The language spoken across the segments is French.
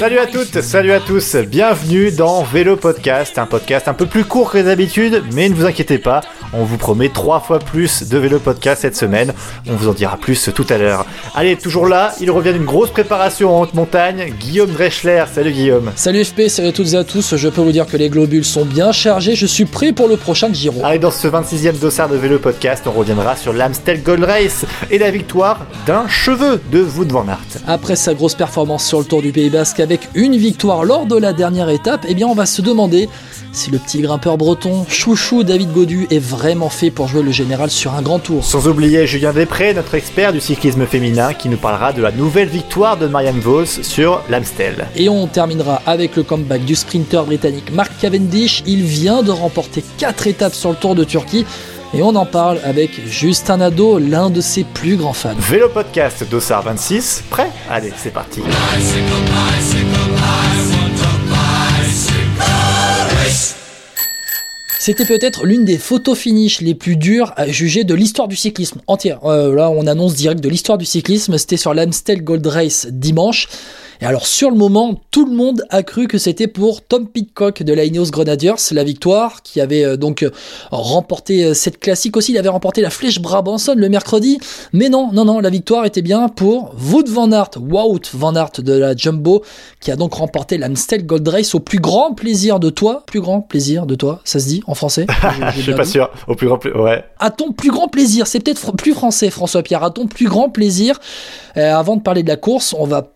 Salut à toutes, salut à tous, bienvenue dans Vélo Podcast, un podcast un peu plus court que d'habitude, mais ne vous inquiétez pas, on vous promet trois fois plus de Vélo Podcast cette semaine, on vous en dira plus tout à l'heure. Allez, toujours là, il revient d'une grosse préparation en haute montagne, Guillaume Dreschler, salut Guillaume. Salut FP, salut à toutes et à tous, je peux vous dire que les globules sont bien chargés, je suis prêt pour le prochain Giro. Allez, dans ce 26e dossard de Vélo Podcast, on reviendra sur l'Amstel Gold Race et la victoire d'un cheveu de Wout van Aert. Après sa grosse performance sur le Tour du Pays Basque avec une victoire lors de la dernière étape, eh bien on va se demander si le petit grimpeur breton, chouchou David Godu, est vraiment fait pour jouer le général sur un grand tour. Sans oublier Julien Després, notre expert du cyclisme féminin, qui nous parlera de la nouvelle victoire de Marianne Vos sur l'Amstel. Et on terminera avec le comeback du sprinter britannique Mark Cavendish. Il vient de remporter 4 étapes sur le Tour de Turquie. Et on en parle avec Justin Nadeau, l'un de ses plus grands fans. Vélo Podcast, Dossard 26, prêt? Allez, c'est parti. C'était peut-être l'une des photos finish les plus dures à juger de l'histoire du cyclisme entière. Euh, là, on annonce direct de l'histoire du cyclisme. C'était sur l'Amstel Gold Race dimanche. Et alors sur le moment, tout le monde a cru que c'était pour Tom Pitcock de la Ineos Grenadiers, la victoire, qui avait euh, donc euh, remporté euh, cette classique aussi. Il avait remporté la Flèche Brabanson le mercredi. Mais non, non, non, la victoire était bien pour Wout van Aert, Wout van Aert de la Jumbo, qui a donc remporté l'Amstel Gold Race au plus grand plaisir de toi. Plus grand plaisir de toi, ça se dit en français? Je suis pas sûr. Au plus grand plaisir, ouais. À ton plus grand plaisir, c'est peut-être fr- plus français, François Pierre. À ton plus grand plaisir. Euh, avant de parler de la course, on va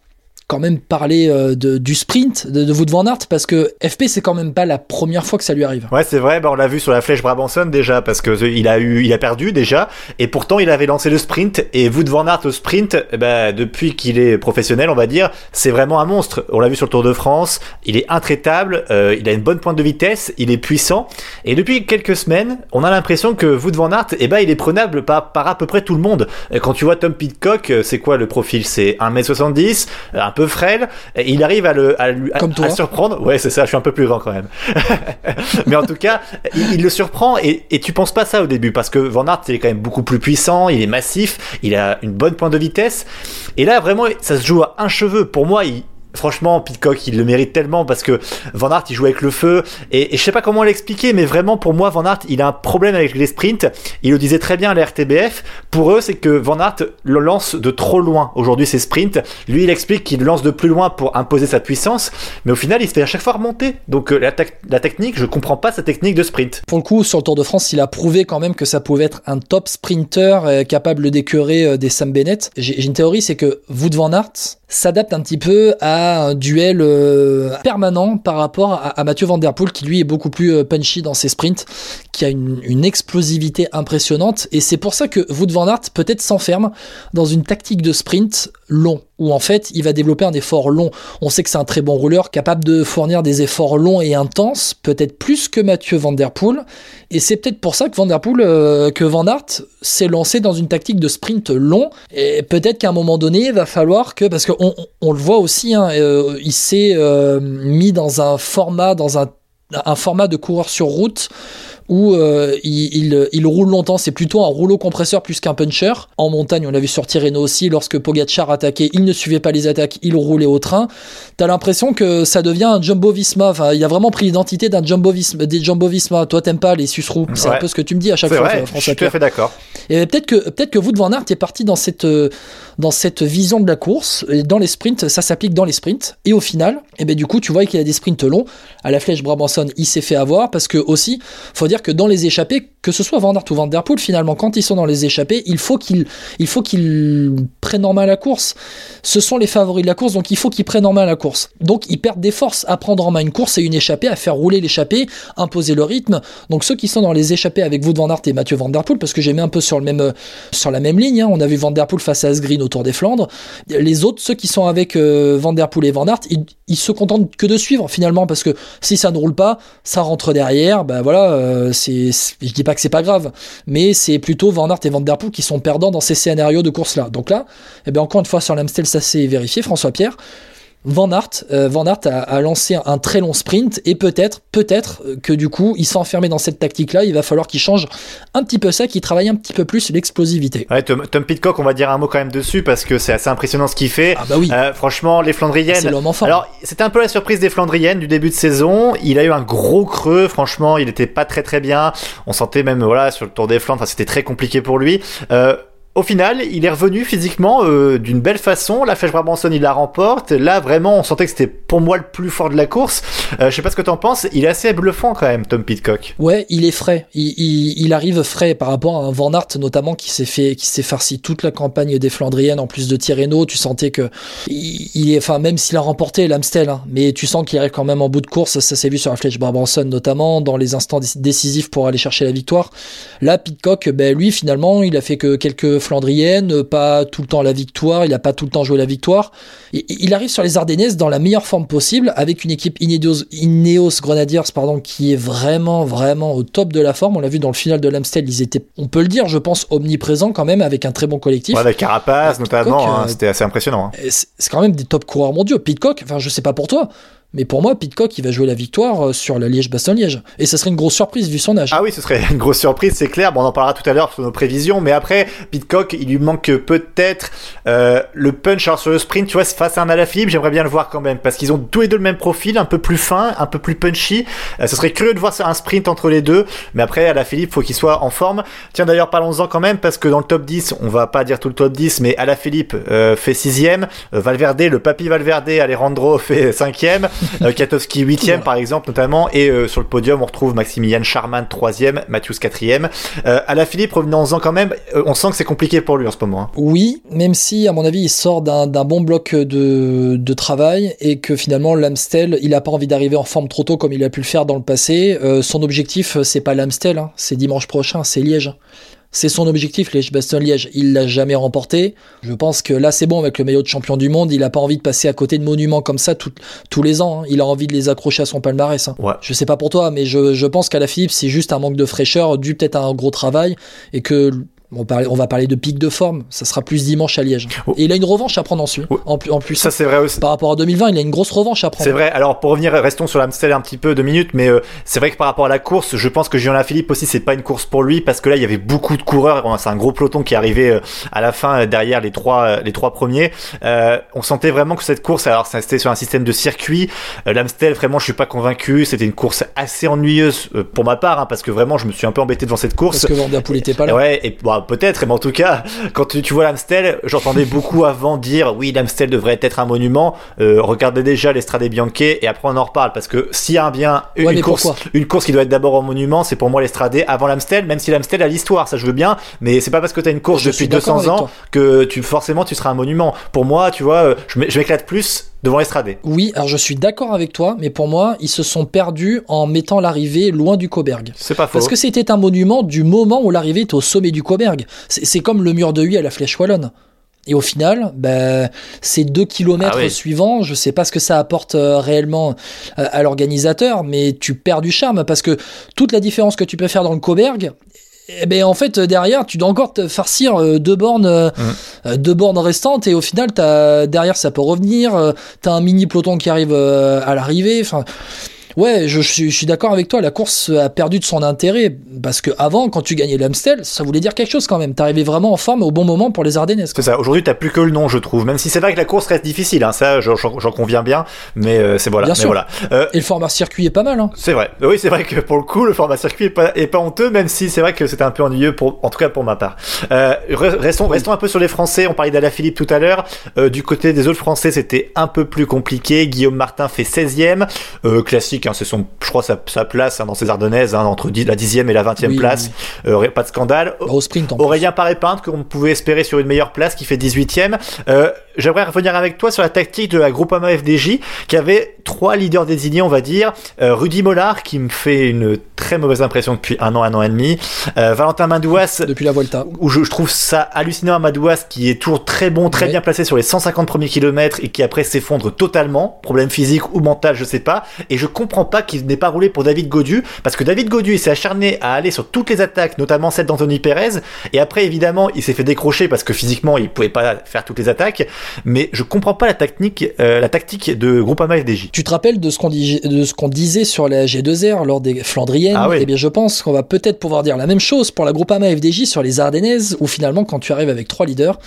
quand même parler euh, de, du sprint de, de Wout van Aert parce que FP c'est quand même pas la première fois que ça lui arrive. Ouais, c'est vrai, bah on l'a vu sur la flèche Brabanson déjà, parce que il a eu, il a perdu déjà, et pourtant il avait lancé le sprint, et Wout van Aert au sprint, ben, depuis qu'il est professionnel, on va dire, c'est vraiment un monstre. On l'a vu sur le Tour de France, il est intraitable, euh, il a une bonne pointe de vitesse, il est puissant, et depuis quelques semaines, on a l'impression que Wout van Aert, eh ben, il est prenable par, à peu près tout le monde. Euh, Quand tu vois Tom Pitcock, c'est quoi le profil? C'est 1m70, euh, un peu frêle, et il arrive à le, à, lui- à- Comme toi. à surprendre. Ouais, c'est ça, je suis un peu plus grand quand même. Mais en tout cas, il, il le surprend et, et tu penses pas ça au début parce que Van Aert il est quand même beaucoup plus puissant, il est massif, il a une bonne pointe de vitesse. Et là vraiment, ça se joue à un cheveu. Pour moi, il, Franchement, Pitcock, il le mérite tellement parce que Van Aert, il joue avec le feu. Et, et je sais pas comment l'expliquer, mais vraiment, pour moi, Van Aert, il a un problème avec les sprints. Il le disait très bien à la RTBF. Pour eux, c'est que Van Aert le lance de trop loin. Aujourd'hui, ses sprints. Lui, il explique qu'il lance de plus loin pour imposer sa puissance. Mais au final, il se fait à chaque fois remonter. Donc, euh, la, tec- la technique, je comprends pas sa technique de sprint. Pour le coup, sur le Tour de France, il a prouvé quand même que ça pouvait être un top sprinter euh, capable d'écœurer euh, des Sam Bennett. J'ai une théorie, c'est que Wout van Aert s'adapte un petit peu à un duel euh, permanent par rapport à, Mathieu Van Poel qui lui est beaucoup plus euh, punchy dans ses sprints, qui a une, explosivité impressionnante. Et c'est pour ça que Wout van Aert peut-être s'enferme dans une tactique de sprint long où en fait il va développer un effort long. On sait que c'est un très bon rouleur capable de fournir des efforts longs et intenses, peut-être plus que Mathieu Van Der Poel et c'est peut-être pour ça que Van Der Poel euh, que Van Aert s'est lancé dans une tactique de sprint long et peut-être qu'à un moment donné il va falloir que parce qu'on on, le voit aussi hein, euh, il s'est euh, mis dans un format dans un un format de coureur sur route où euh, il, il, il roule longtemps, c'est plutôt un rouleau compresseur plus qu'un puncher. En montagne, on l'a vu sur Tirreno aussi, lorsque Pogacar attaquait, il ne suivait pas les attaques, il roulait au train. T'as l'impression que ça devient un Jumbo Visma, enfin, il a vraiment pris l'identité d'un Jumbo Visma, des Jumbo Visma. Toi, t'aimes pas les Susrous, c'est Ouais. un peu ce que tu me dis à chaque fois, vrai, je suis tout à fait d'accord. Et peut-être que peut-être que Wout van Aert est parti dans cette euh, dans cette vision de la course et dans les sprints, ça s'applique dans les sprints et au final, et ben du coup, tu vois qu'il a des sprints longs à la flèche Brabanson, il s'est fait avoir parce que aussi, faut dire que dans les échappées, que ce soit Van Aert ou Van Der Poel finalement quand ils sont dans les échappées, il faut qu'ils qu'ils prennent en main la course. Ce sont les favoris de la course donc il faut qu'ils prennent en main la course. Donc ils perdent des forces à prendre en main une course et une échappée, à faire rouler l'échappée, imposer le rythme. Donc ceux qui sont dans les échappées avec Wout van Aert et Mathieu Van Der Poel parce que j'ai mis un peu sur le même sur la même ligne. hein. On a vu Van Der Poel face à Asgreen au Tour des Flandres. Les autres, ceux qui sont avec euh, Van Der Poel et Van Aert, ils, se contentent que de suivre finalement parce que si ça ne roule pas, ça rentre derrière. Bah voilà, euh, euh, je dis pas que c'est pas grave, mais c'est plutôt Van Aert et Van Der Poel qui sont perdants dans ces scénarios de course-là. Donc là, eh bien encore une fois sur l'Amstel, ça s'est vérifié, François Pierre. Van Aert, euh, Van Aert a, a lancé un très long sprint et peut-être, peut-être que du coup, il s'est enfermé dans cette tactique-là. Il va falloir qu'il change un petit peu ça, qu'il travaille un petit peu plus l'explosivité. Ouais, Tom, Tom Pitcock, on va dire un mot quand même dessus parce que c'est assez impressionnant ce qu'il fait. Ah bah oui. Euh, franchement, les Flandriennes. C'est l'homme. Alors, c'était un peu la surprise des Flandriennes du début de saison. Il a eu un gros creux. Franchement, il était pas très très bien. On sentait même, voilà, sur le Tour des Flandres, c'était très compliqué pour lui. Euh, au final, il est revenu physiquement euh, d'une belle façon. La Flèche Brabanson, il la remporte. Là, vraiment, on sentait que c'était pour moi le plus fort de la course. Euh, je sais pas ce que t'en penses. Il est assez bluffant quand même, Tom Pitcock. Ouais, il est frais. Il, arrive frais par rapport à un Van Aert notamment qui s'est fait, qui s'est farci toute la campagne des Flandriennes en plus de Tirreno. Tu sentais que il, est, enfin même s'il a remporté l'Amstel, hein, mais tu sens qu'il arrive quand même en bout de course. Ça s'est vu sur la Flèche Brabanson notamment dans les instants déc- décisifs pour aller chercher la victoire. Là, Pitcock, ben lui finalement, il a fait que quelques Flandriennes, pas tout le temps la victoire. Il a pas tout le temps joué la victoire. Il arrive sur les Ardennaises dans la meilleure forme possible avec une équipe Ineos, Ineos Grenadiers pardon, qui est vraiment, vraiment au top de la forme. On l'a vu dans le final de l'Amstel, ils étaient, on peut le dire, je pense, omniprésents quand même avec un très bon collectif. Ouais, avec Carapace, notamment. hein, euh, c'était assez impressionnant. hein. C'est quand même des top coureurs mondiaux. Pitcock, enfin, je sais pas pour toi, mais pour moi, Pitcock, il va jouer la victoire euh, sur la Liège-Bastogne-Liège. Et ça serait une grosse surprise vu son âge. Ah oui, ce serait une grosse surprise, c'est clair. Bon, on en parlera tout à l'heure sur nos prévisions, mais après, Pitcock, il lui manque peut-être euh, le punch alors sur le sprint. Tu vois, face à un Alaphilippe, j'aimerais bien le voir quand même, parce qu'ils ont tous les deux le même profil, un peu plus fin, un peu plus punchy. Euh, ce serait curieux de voir un sprint entre les deux, mais après, Alaphilippe, faut qu'il soit en forme. Tiens, d'ailleurs, parlons-en quand même, parce que dans le top 10, on va pas dire tout le top 10, mais Alaphilippe euh, fait sixième, euh, Valverde, le papy Valverde, Alejandro fait cinquième, euh, Katowski huitième par exemple notamment, et euh, sur le podium on retrouve Maximilian Charman troisième, Matthews quatrième. Euh, à la Philippe, revenons-en quand même, euh, on sent que c'est compliqué pour lui en ce moment. hein. Oui, même si, à mon avis, il sort d'un d'un bon bloc de, de travail et que finalement, l'Amstel, il a pas envie d'arriver en forme trop tôt comme il a pu le faire dans le passé. Euh, son objectif, c'est pas l'Amstel, hein, c'est dimanche prochain, c'est Liège. C'est son objectif, Liège-Bastogne-Liège. Il l'a jamais remporté. Je pense que là, c'est bon avec le maillot de champion du monde. Il a pas envie de passer à côté de monuments comme ça tout- tous les ans. hein. Il a envie de les accrocher à son palmarès. hein. Ouais. Je sais pas pour toi, mais je, je pense qu'à la Philippe, c'est juste un manque de fraîcheur, dû peut-être à un gros travail, et que on, va parler de pic de forme. Ça sera plus dimanche à Liège. Oh. Et il a une revanche à prendre ensuite. Oh. En, plus- en plus, Ça c'est vrai aussi. par rapport à 2020, il a une grosse revanche à prendre. C'est vrai. Alors pour revenir, restons sur l'Amstel un petit peu deux minutes, mais euh, c'est vrai que par rapport à la course, je pense que Julien Philippe aussi c'est pas une course pour lui parce que là il y avait beaucoup de coureurs. C'est un gros peloton qui arrivait euh, à la fin euh, derrière les trois les trois premiers. Euh, on sentait vraiment que cette course, alors c'était sur un système de circuit. Euh, L'Amstel vraiment je suis pas convaincu. C'était une course assez ennuyeuse pour ma part hein, parce que vraiment je me suis un peu embêté devant cette course. Parce que Van Der Poel était pas là. Ouais, et bah, peut-être, mais en tout cas, quand tu, tu vois l'Amstel, j'entendais beaucoup avant dire oui, l'Amstel devrait être un monument. Euh, regardez déjà l'Estrade Bianche et après on en reparle parce que s'il y a un bien une, Ouais, course, pourquoi une course qui doit être d'abord en monument, c'est pour moi l'Estrade avant l'Amstel, même si l'Amstel a l'histoire, ça je veux bien, mais c'est pas parce que t'as une course Je depuis suis d'accord 200 avec ans que tu forcément tu seras un monument. Pour moi, tu vois, euh, je m'éclate plus devant l'Estrade. Oui, alors je suis d'accord avec toi, mais pour moi, ils se sont perdus en mettant l'arrivée loin du Coberg. C'est pas faux. Parce que c'était un monument du moment où l'arrivée était au sommet du Coberg. C'est c'est comme le mur de Huy à la Flèche Wallonne. Et au final, ben, ces deux kilomètres Ah oui. suivants, je sais pas ce que ça apporte euh, réellement euh, à l'organisateur, mais tu perds du charme parce que toute la différence que tu peux faire dans le Coberg, eh ben en fait derrière tu dois encore te farcir euh, deux bornes euh, Mmh. euh, deux bornes restantes et au final t'as derrière ça peut revenir t'as un mini peloton qui arrive à l'arrivée enfin Ouais, je, je suis- je suis d'accord avec toi. La course a perdu de son intérêt parce que avant, quand tu gagnais l'Amstel, ça voulait dire quelque chose quand même. T'arrivais vraiment en forme au bon moment pour les Ardennaises. quoi. C'est ça. Aujourd'hui, t'as plus que le nom, je trouve. Même si c'est vrai que la course reste difficile, hein, ça, j'en conviens bien. Mais euh, c'est voilà. Bien mais sûr. voilà. Euh, Et le format circuit est pas mal. Hein. C'est vrai. Oui, c'est vrai que pour le coup, le format circuit est pas, est pas honteux, même si c'est vrai que c'était un peu ennuyeux pour, en tout cas pour ma part. Euh, re- restons, restons un peu sur les Français. On parlait d'Alaphilippe tout à l'heure. Du côté des autres Français, c'était un peu plus compliqué. Guillaume Martin fait 16e. Euh, hein, c'est son, je crois, sa, sa place hein, dans ces Ardennaises, hein, entre 10 la 10e et la 20e Oui, place. Euh, pas de scandale. Bah, au sprint en. Aurélien Paré-Pinte, qu'on pouvait espérer sur une meilleure place, qui fait 18ème. Euh, J'aimerais revenir avec toi sur la tactique de la Groupama FDJ, qui avait trois leaders désignés, on va dire. Euh, Rudy Mollard, qui me fait une très mauvaise impression depuis un an, un an et demi. Valentin Madouas, Depuis la Volta. où je, je trouve ça hallucinant à Madouas, qui est toujours très bon, très Ouais. bien placé sur les 150 premiers kilomètres et qui après s'effondre totalement. Problème physique ou mental, je sais pas. Et je comprends comprends pas qu'il n'ait pas roulé pour David Godu, parce que David Godu, il s'est acharné à aller sur toutes les attaques, notamment celle d'Anthony Perez, et après, évidemment, il s'est fait décrocher parce que physiquement, il pouvait pas faire toutes les attaques, mais je comprends pas la tactique, euh, la tactique de Groupama FDJ. Tu te rappelles de ce qu'on dis- de ce qu'on disait sur la G2R lors des Flandriennes? Ah oui. Eh bien, je pense qu'on va peut-être pouvoir dire la même chose pour la Groupama FDJ sur les Ardennaises, où finalement, quand tu arrives avec trois leaders,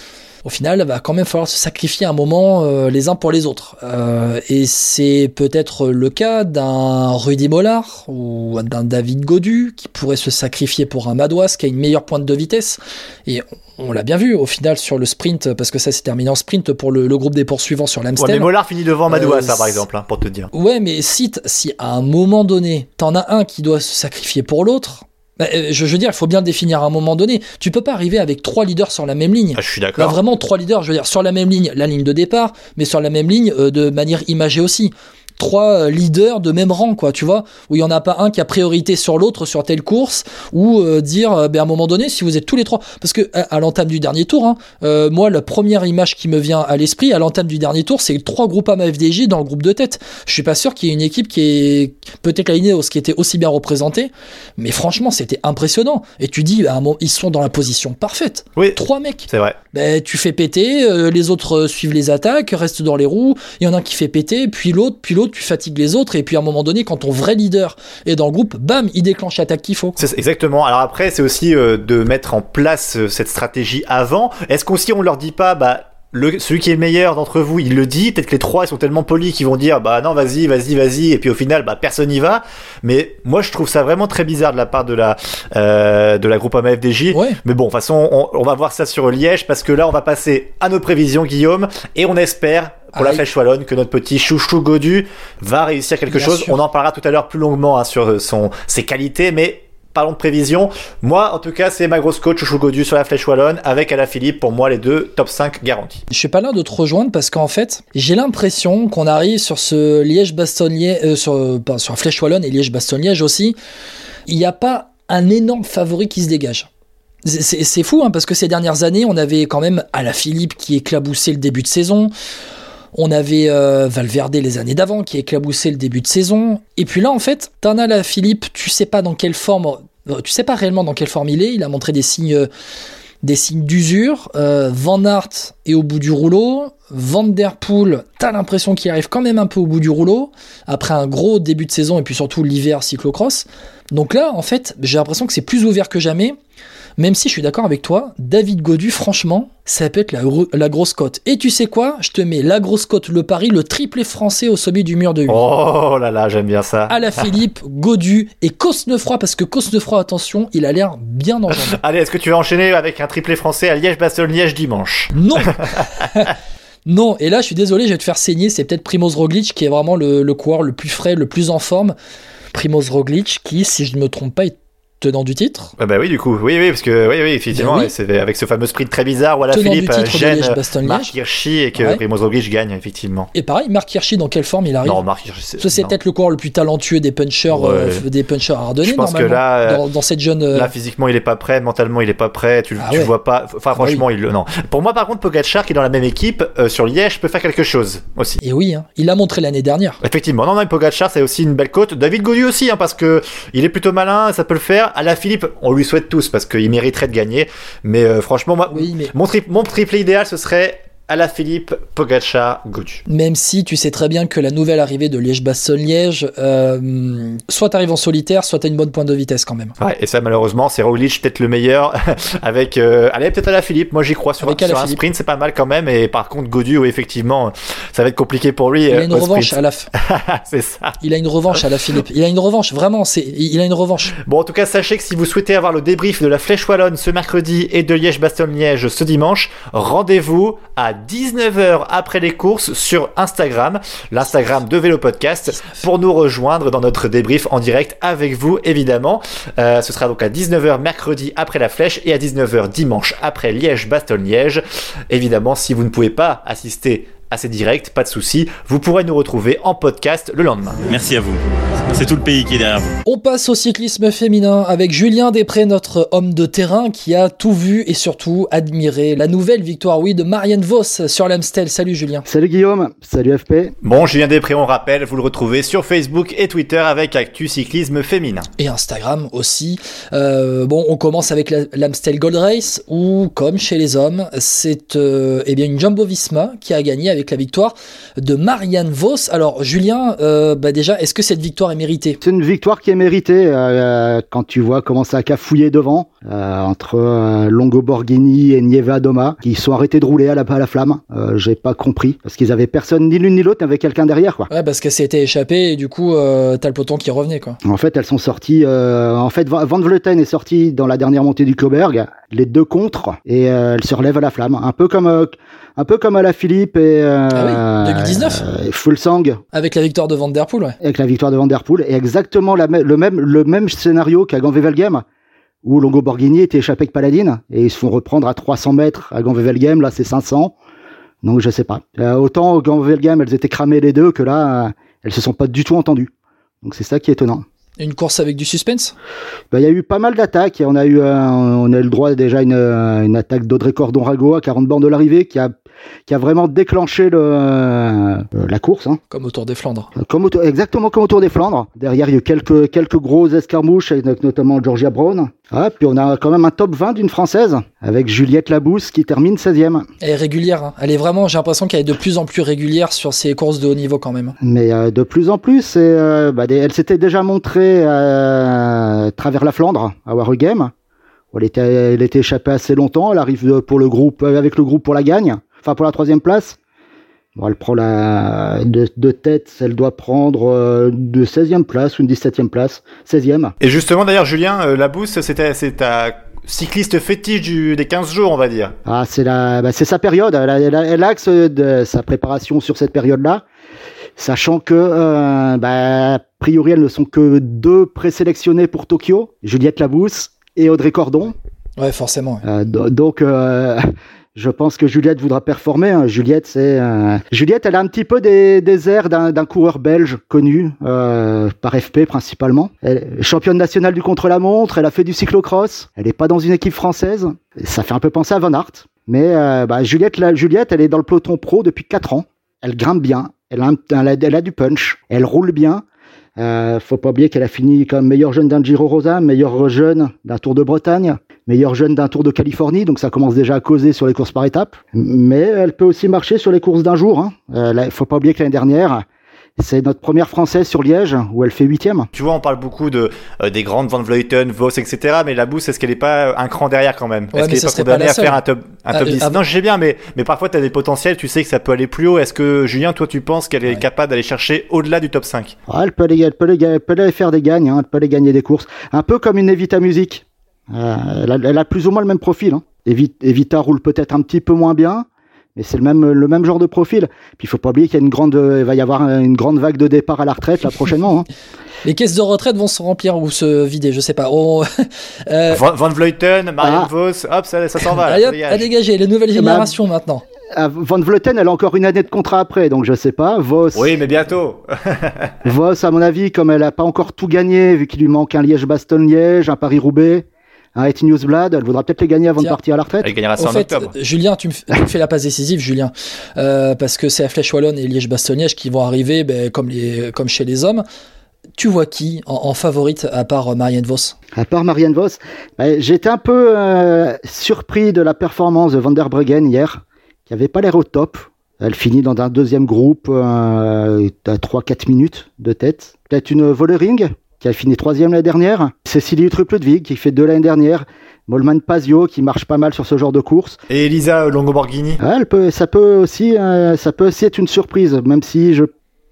au final, va quand même falloir se sacrifier un moment euh, les uns pour les autres. Euh, et c'est peut-être le cas d'un Rudy Mollard ou d'un David Godu qui pourrait se sacrifier pour un Madouas qui a une meilleure pointe de vitesse. Et on l'a bien vu au final sur le sprint, parce que ça s'est terminé en sprint pour le, le groupe des poursuivants sur Ouais, l'Amstel. mais Mollard finit devant Madoua, Euh, ça, par exemple, hein, pour te dire. Ouais, mais si, à un moment donné, t'en as un qui doit se sacrifier pour l'autre, je, je veux dire, il faut bien définir à un moment donné. Tu peux pas arriver avec trois leaders sur la même ligne. Ah, je suis Là, d'accord. vraiment, trois leaders, je veux dire, sur la même ligne, la ligne de départ, mais sur la même ligne euh, de manière imagée aussi. Trois euh, leaders de même rang, quoi, tu vois, où il y en a pas un qui a priorité sur l'autre sur telle course, ou euh, dire, euh, ben, à un moment donné, si vous êtes tous les trois, parce que à, à l'entame du dernier tour, hein, euh, moi, la première image qui me vient à l'esprit, à l'entame du dernier tour, c'est trois groupes AMA FDJ dans le groupe de tête. Je suis pas sûr qu'il y ait une équipe qui est peut-être la Ineos qui était aussi bien représentée, mais franchement, c'était impressionnant. Et tu dis, à un moment, ils sont dans la position parfaite. Oui, Trois mecs. c'est vrai. Ben, tu fais péter, euh, les autres suivent les attaques, restent dans les roues, il y en a un qui fait péter, puis l'autre, puis l'autre, tu fatigues les autres, et puis à un moment donné, quand ton vrai leader est dans le groupe, bam, il déclenche l'attaque qu'il faut. Exactement. Alors après, c'est aussi euh, de mettre en place euh, cette stratégie avant. Est-ce qu'aussi on leur dit pas, bah, le, celui qui est le meilleur d'entre vous, il le dit. Peut-être que les trois, ils sont tellement polis qu'ils vont dire, bah non, vas-y, vas-y, vas-y. Et puis au final, bah personne n'y va. Mais moi, je trouve ça vraiment très bizarre de la part de la euh, de la groupe AMFDJ. Ouais. Mais bon, de toute façon, on, on va voir ça sur Liège parce que là, on va passer à nos prévisions, Guillaume, et on espère pour la flèche wallonne que notre petit chouchou Godu va réussir quelque Bien chose. sûr. On en parlera tout à l'heure plus longuement hein, sur son ses qualités, mais parlons de prévision. Moi, en tout cas, c'est ma grosse coach chouchou Godu sur la flèche wallonne avec Philippe Pour moi, les deux top 5 garantis. Je suis pas là de te rejoindre parce qu'en fait, j'ai l'impression qu'on arrive sur ce Liège-Bastogne-Liège, euh, sur, sur Flèche Wallonne et Liège-Bastogne-Liège aussi. Il n'y a pas un énorme favori qui se dégage. C'est- fou hein, parce que ces dernières années, on avait quand même Philippe qui éclaboussait le début de saison. On avait euh, Valverde les années d'avant qui éclaboussait le début de saison. Et puis là, en fait, t'en as Philippe, tu sais pas dans quelle forme, tu sais pas réellement dans quelle forme il est. Il a montré des signes, euh, des signes d'usure. Euh, Van Aert est au bout du rouleau. Van Der Poel, t'as l'impression qu'il arrive quand même un peu au bout du rouleau après un gros début de saison et puis surtout l'hiver cyclocross. Donc là, en fait, j'ai l'impression que c'est plus ouvert que jamais. Même si je suis d'accord avec toi, David Godu, franchement, ça peut être la, gro- la grosse cote. Et tu sais quoi? Je te mets la grosse cote, le pari, le triplé français au sommet du mur de 8. Oh là là, j'aime bien ça. À la Philippe, Godu et Cosnefroy, parce que Cosnefroy, attention, il a l'air bien enjambé. Allez, est-ce que tu vas enchaîner avec un triplé français à Liège-Bastogne-Liège dimanche? Non Non, et là, je suis désolé, je vais te faire saigner. C'est peut-être Primoz Roglic qui est vraiment le, le coureur le plus frais, le plus en forme. Primoz Roglic qui, si je ne me trompe pas, est tenant du titre. Ah bah oui, du coup, oui, oui, parce que oui, oui, effectivement, Ben oui. c'est avec ce fameux sprint très bizarre où Tenant Philippe de gêne Liège-Bastogne-Liège. Marc Hirschi et que Ouais. Primoz Roglic gagne effectivement. Et pareil, Marc Hirschi, dans quelle forme il arrive Non, Marc Hirschi, c'est- peut-être le coureur le plus talentueux des punchers, Ouais. euh, des punchers ardennais, Je pense que là, euh, dans, dans cette jeune. euh, Là, physiquement, il est pas prêt, mentalement, il est pas prêt. Tu, Ah tu ouais. vois pas. Enfin, bah oui. franchement, il non. Pour moi, par contre, Pogacar, qui est dans la même équipe euh, sur Liège, peut faire quelque chose aussi. Et oui, hein, il l'a montré l'année dernière. Effectivement, non, non, Pogacar, c'est aussi une belle côte. David Godu aussi, hein, parce que il est plutôt malin, ça peut le faire. À la Philippe, on lui souhaite tous parce qu'il mériterait de gagner. Mais euh, franchement, moi, Oui, mais mon, tri- mon triplé idéal, ce serait à la Philippe, Pogacar, Godu. même si tu sais très bien que la nouvelle arrivée de Liège-Bastogne-Liège, euh, soit t'arrives en solitaire, soit t'as une bonne pointe de vitesse quand même. Ouais, et ça, malheureusement, c'est Roglic peut-être le meilleur avec. euh, allez, peut-être à la Philippe. Moi, j'y crois sur, Avec sur un sprint, c'est pas mal quand même. Et par contre, Godu, oui, effectivement, ça va être compliqué pour lui. Il euh, a une au revanche sprint. à la f- c'est ça. Il a une revanche à la Philippe. Il a une revanche, vraiment, c'est, il a une revanche. Bon, en tout cas, sachez que si vous souhaitez avoir le débrief de la Flèche Wallonne ce mercredi et de Liège-Bastogne-Liège ce dimanche, rendez-vous à 19h après les courses sur Instagram, l'Instagram de Vélo Podcast, pour nous rejoindre dans notre débrief en direct avec vous, évidemment. Euh, ce sera donc à 19h mercredi après la Flèche et à 19h dimanche après Liège-Bastogne-Liège. Évidemment, si vous ne pouvez pas assister assez direct, pas de souci. Vous pourrez nous retrouver en podcast le lendemain. Merci à vous. C'est tout le pays qui est derrière vous. On passe au cyclisme féminin avec Julien Després, notre homme de terrain qui a tout vu et surtout admiré la nouvelle victoire, oui, de Marianne Vos sur l'Amstel. Salut Julien. Salut Guillaume, salut FP. Bon, Julien Després, on rappelle, vous le retrouvez sur Facebook et Twitter avec Actu Cyclisme Féminin. Et Instagram aussi. Euh, bon, on commence avec la- l'Amstel Gold Race où, comme chez les hommes, c'est euh, eh bien une Jumbo Visma qui a gagné avec la victoire de Marianne Vos. Alors Julien, euh, bah déjà, est-ce que cette victoire est méritée? C'est une victoire qui est méritée euh, quand tu vois comment ça a cafouillé devant euh, entre euh, Longo Borghini et Nieva Doma qui sont arrêtés de rouler à la, à la flamme. Euh, J'ai pas compris parce qu'ils avaient personne ni l'une ni l'autre, avec quelqu'un derrière quoi. Ouais, parce qu'elle s'était échappée et du coup, euh, t'as le peloton qui revenait quoi. En fait, elles sont sorties. euh, en fait, Van Vleuten est sorti dans la dernière montée du Koberg, les deux contre, et euh, elle se relève à la flamme, un peu comme, euh, un peu comme à la Philippe et euh, Ah oui, 2019. euh, Fulsang Avec la victoire de Van Der Poel, ouais. avec la victoire de Van Der Poel, et exactement la le même, le même scénario qu'à Gand-Wevelgem, où Longo Borghini était échappé avec Paladine, et ils se font reprendre à 300 mètres à Gand-Wevelgem, là c'est 500. Donc je sais pas. Euh, autant au Gand-Wevelgem, elles étaient cramées les deux, que là, elles se sont pas du tout entendues. Donc c'est ça qui est étonnant. Une course avec du suspense? Bah, Il y a eu pas mal d'attaques. On a eu, on a eu le droit déjà à une, une attaque d'Audrey Cordon-Rago à 40 bornes de l'arrivée qui a, qui a vraiment déclenché le, euh, la course. Hein. comme au Tour des Flandres. Comme au- exactement comme au Tour des Flandres. Derrière, il y a eu quelques, quelques grosses escarmouches, avec notamment Georgia Brown. Ah, puis on a quand même un top 20 d'une Française, avec Juliette Labousse qui termine 16e. Elle est régulière, hein. elle est vraiment, j'ai l'impression qu'elle est de plus en plus régulière sur ses courses de haut niveau quand même. Mais euh, de plus en plus, et, euh, bah, elle s'était déjà montrée à travers la Flandre, à Warugem. Elle était, elle était échappée assez longtemps. Elle arrive pour le groupe, euh, avec le groupe pour la gagne, enfin pour la troisième place. Bon, elle prend la de, de tête, elle doit prendre euh, de 16e place ou une 17e place, 16e. Et justement, d'ailleurs, Julien, euh, la Bousse, c'était, c'est ta cycliste fétiche du, des 15 jours, on va dire. Ah, c'est la, bah, c'est sa période. Elle, elle axe de sa préparation sur cette période-là, sachant que, euh, bah, a priori, elles ne sont que deux présélectionnées pour Tokyo, Juliette Labousse et Audrey Cordon. Ouais, forcément. ouais. Euh, do- donc, euh, je pense que Juliette voudra performer. hein. Juliette, c'est euh, Juliette, elle a un petit peu des, des airs d'un coureur belge connu euh, par FP principalement. Elle est championne nationale du contre-la-montre. Elle a fait du cyclocross. Elle n'est pas dans une équipe française. Ça fait un peu penser à Van Aert. Mais euh, bah, Juliette, Juliette, elle est dans le peloton pro depuis 4 ans. Elle grimpe bien. Elle a, elle a, du punch. Elle roule bien. Euh, faut pas oublier qu'elle a fini comme meilleure jeune d'un Giro Rosa, meilleure jeune d'un Tour de Bretagne, meilleure jeune d'un Tour de Californie, donc ça commence déjà à causer sur les courses par étapes. Mais elle peut aussi marcher sur les courses d'un jour. Hein. Euh, faut pas oublier que l'année dernière, c'est notre première française sur Liège où elle fait huitième. Tu vois, on parle beaucoup de, euh, des grandes Van Vleuten, Vos, etc. Mais la Bousse, est-ce qu'elle est pas un cran derrière quand même Ouais, Est-ce qu'elle est ça pas condamnée à faire un top, un Ah, top euh, 10 ah, Non, je sais bien, mais, mais parfois tu as des potentiels, tu sais que ça peut aller plus haut. Est-ce que, Julien, toi, tu penses qu'elle est Ouais. capable d'aller chercher au-delà du top 5 Ah, elle, peut aller, elle, peut aller, elle peut aller faire des gagnes, hein, elle peut aller gagner des courses. Un peu comme une Evita Music. Euh, elle, a, elle a plus ou moins le même profil. Hein. Evi- Evita roule peut-être un petit peu moins bien, mais c'est le même, le même genre de profil. Puis il faut pas oublier qu'il y a une grande, il va y avoir une grande vague de départ à la retraite là prochainement. Hein. Les caisses de retraite vont se remplir ou se vider, je sais pas. On- euh, Van, Van Vleuten, Marianne Ah. Vos, hop, ça, ça s'en va. là, allez ça dégage. à dégager, les nouvelles ben, générations maintenant. Ah, Van Vleuten, elle a encore une année de contrat après, donc je sais pas. Vos, Oui, mais bientôt. Vos, à mon avis, comme elle a pas encore tout gagné, vu qu'il lui manque un Liège-Bastogne-Liège, un Paris-Roubaix, un Et Newsblad, elle voudra peut-être les gagner avant Tiens. de partir à la retraite. Elle gagnera ça en fait, octobre. Julien, tu me, f- tu me fais la passe décisive, Julien, Euh, parce que c'est la Flèche Wallonne et Liège-Bastogne-Liège qui vont arriver, ben, comme, les, comme chez les hommes. Tu vois qui en, en favorite à part euh, Marianne Vos? À part Marianne Vos, bah, j'étais un peu euh, surpris de la performance de Van der Breggen hier, qui avait pas l'air au top. Elle finit dans un deuxième groupe euh, à 3-4 minutes de tête. Peut-être une Vollering, qui a fini troisième l'année dernière. Cécilie Trupludvig, qui fait deux l'année dernière. Molman Pazio, qui marche pas mal sur ce genre de course. Et Elisa Longoborghini? Elle peut, ça peut aussi, euh, ça peut aussi être une surprise, même si je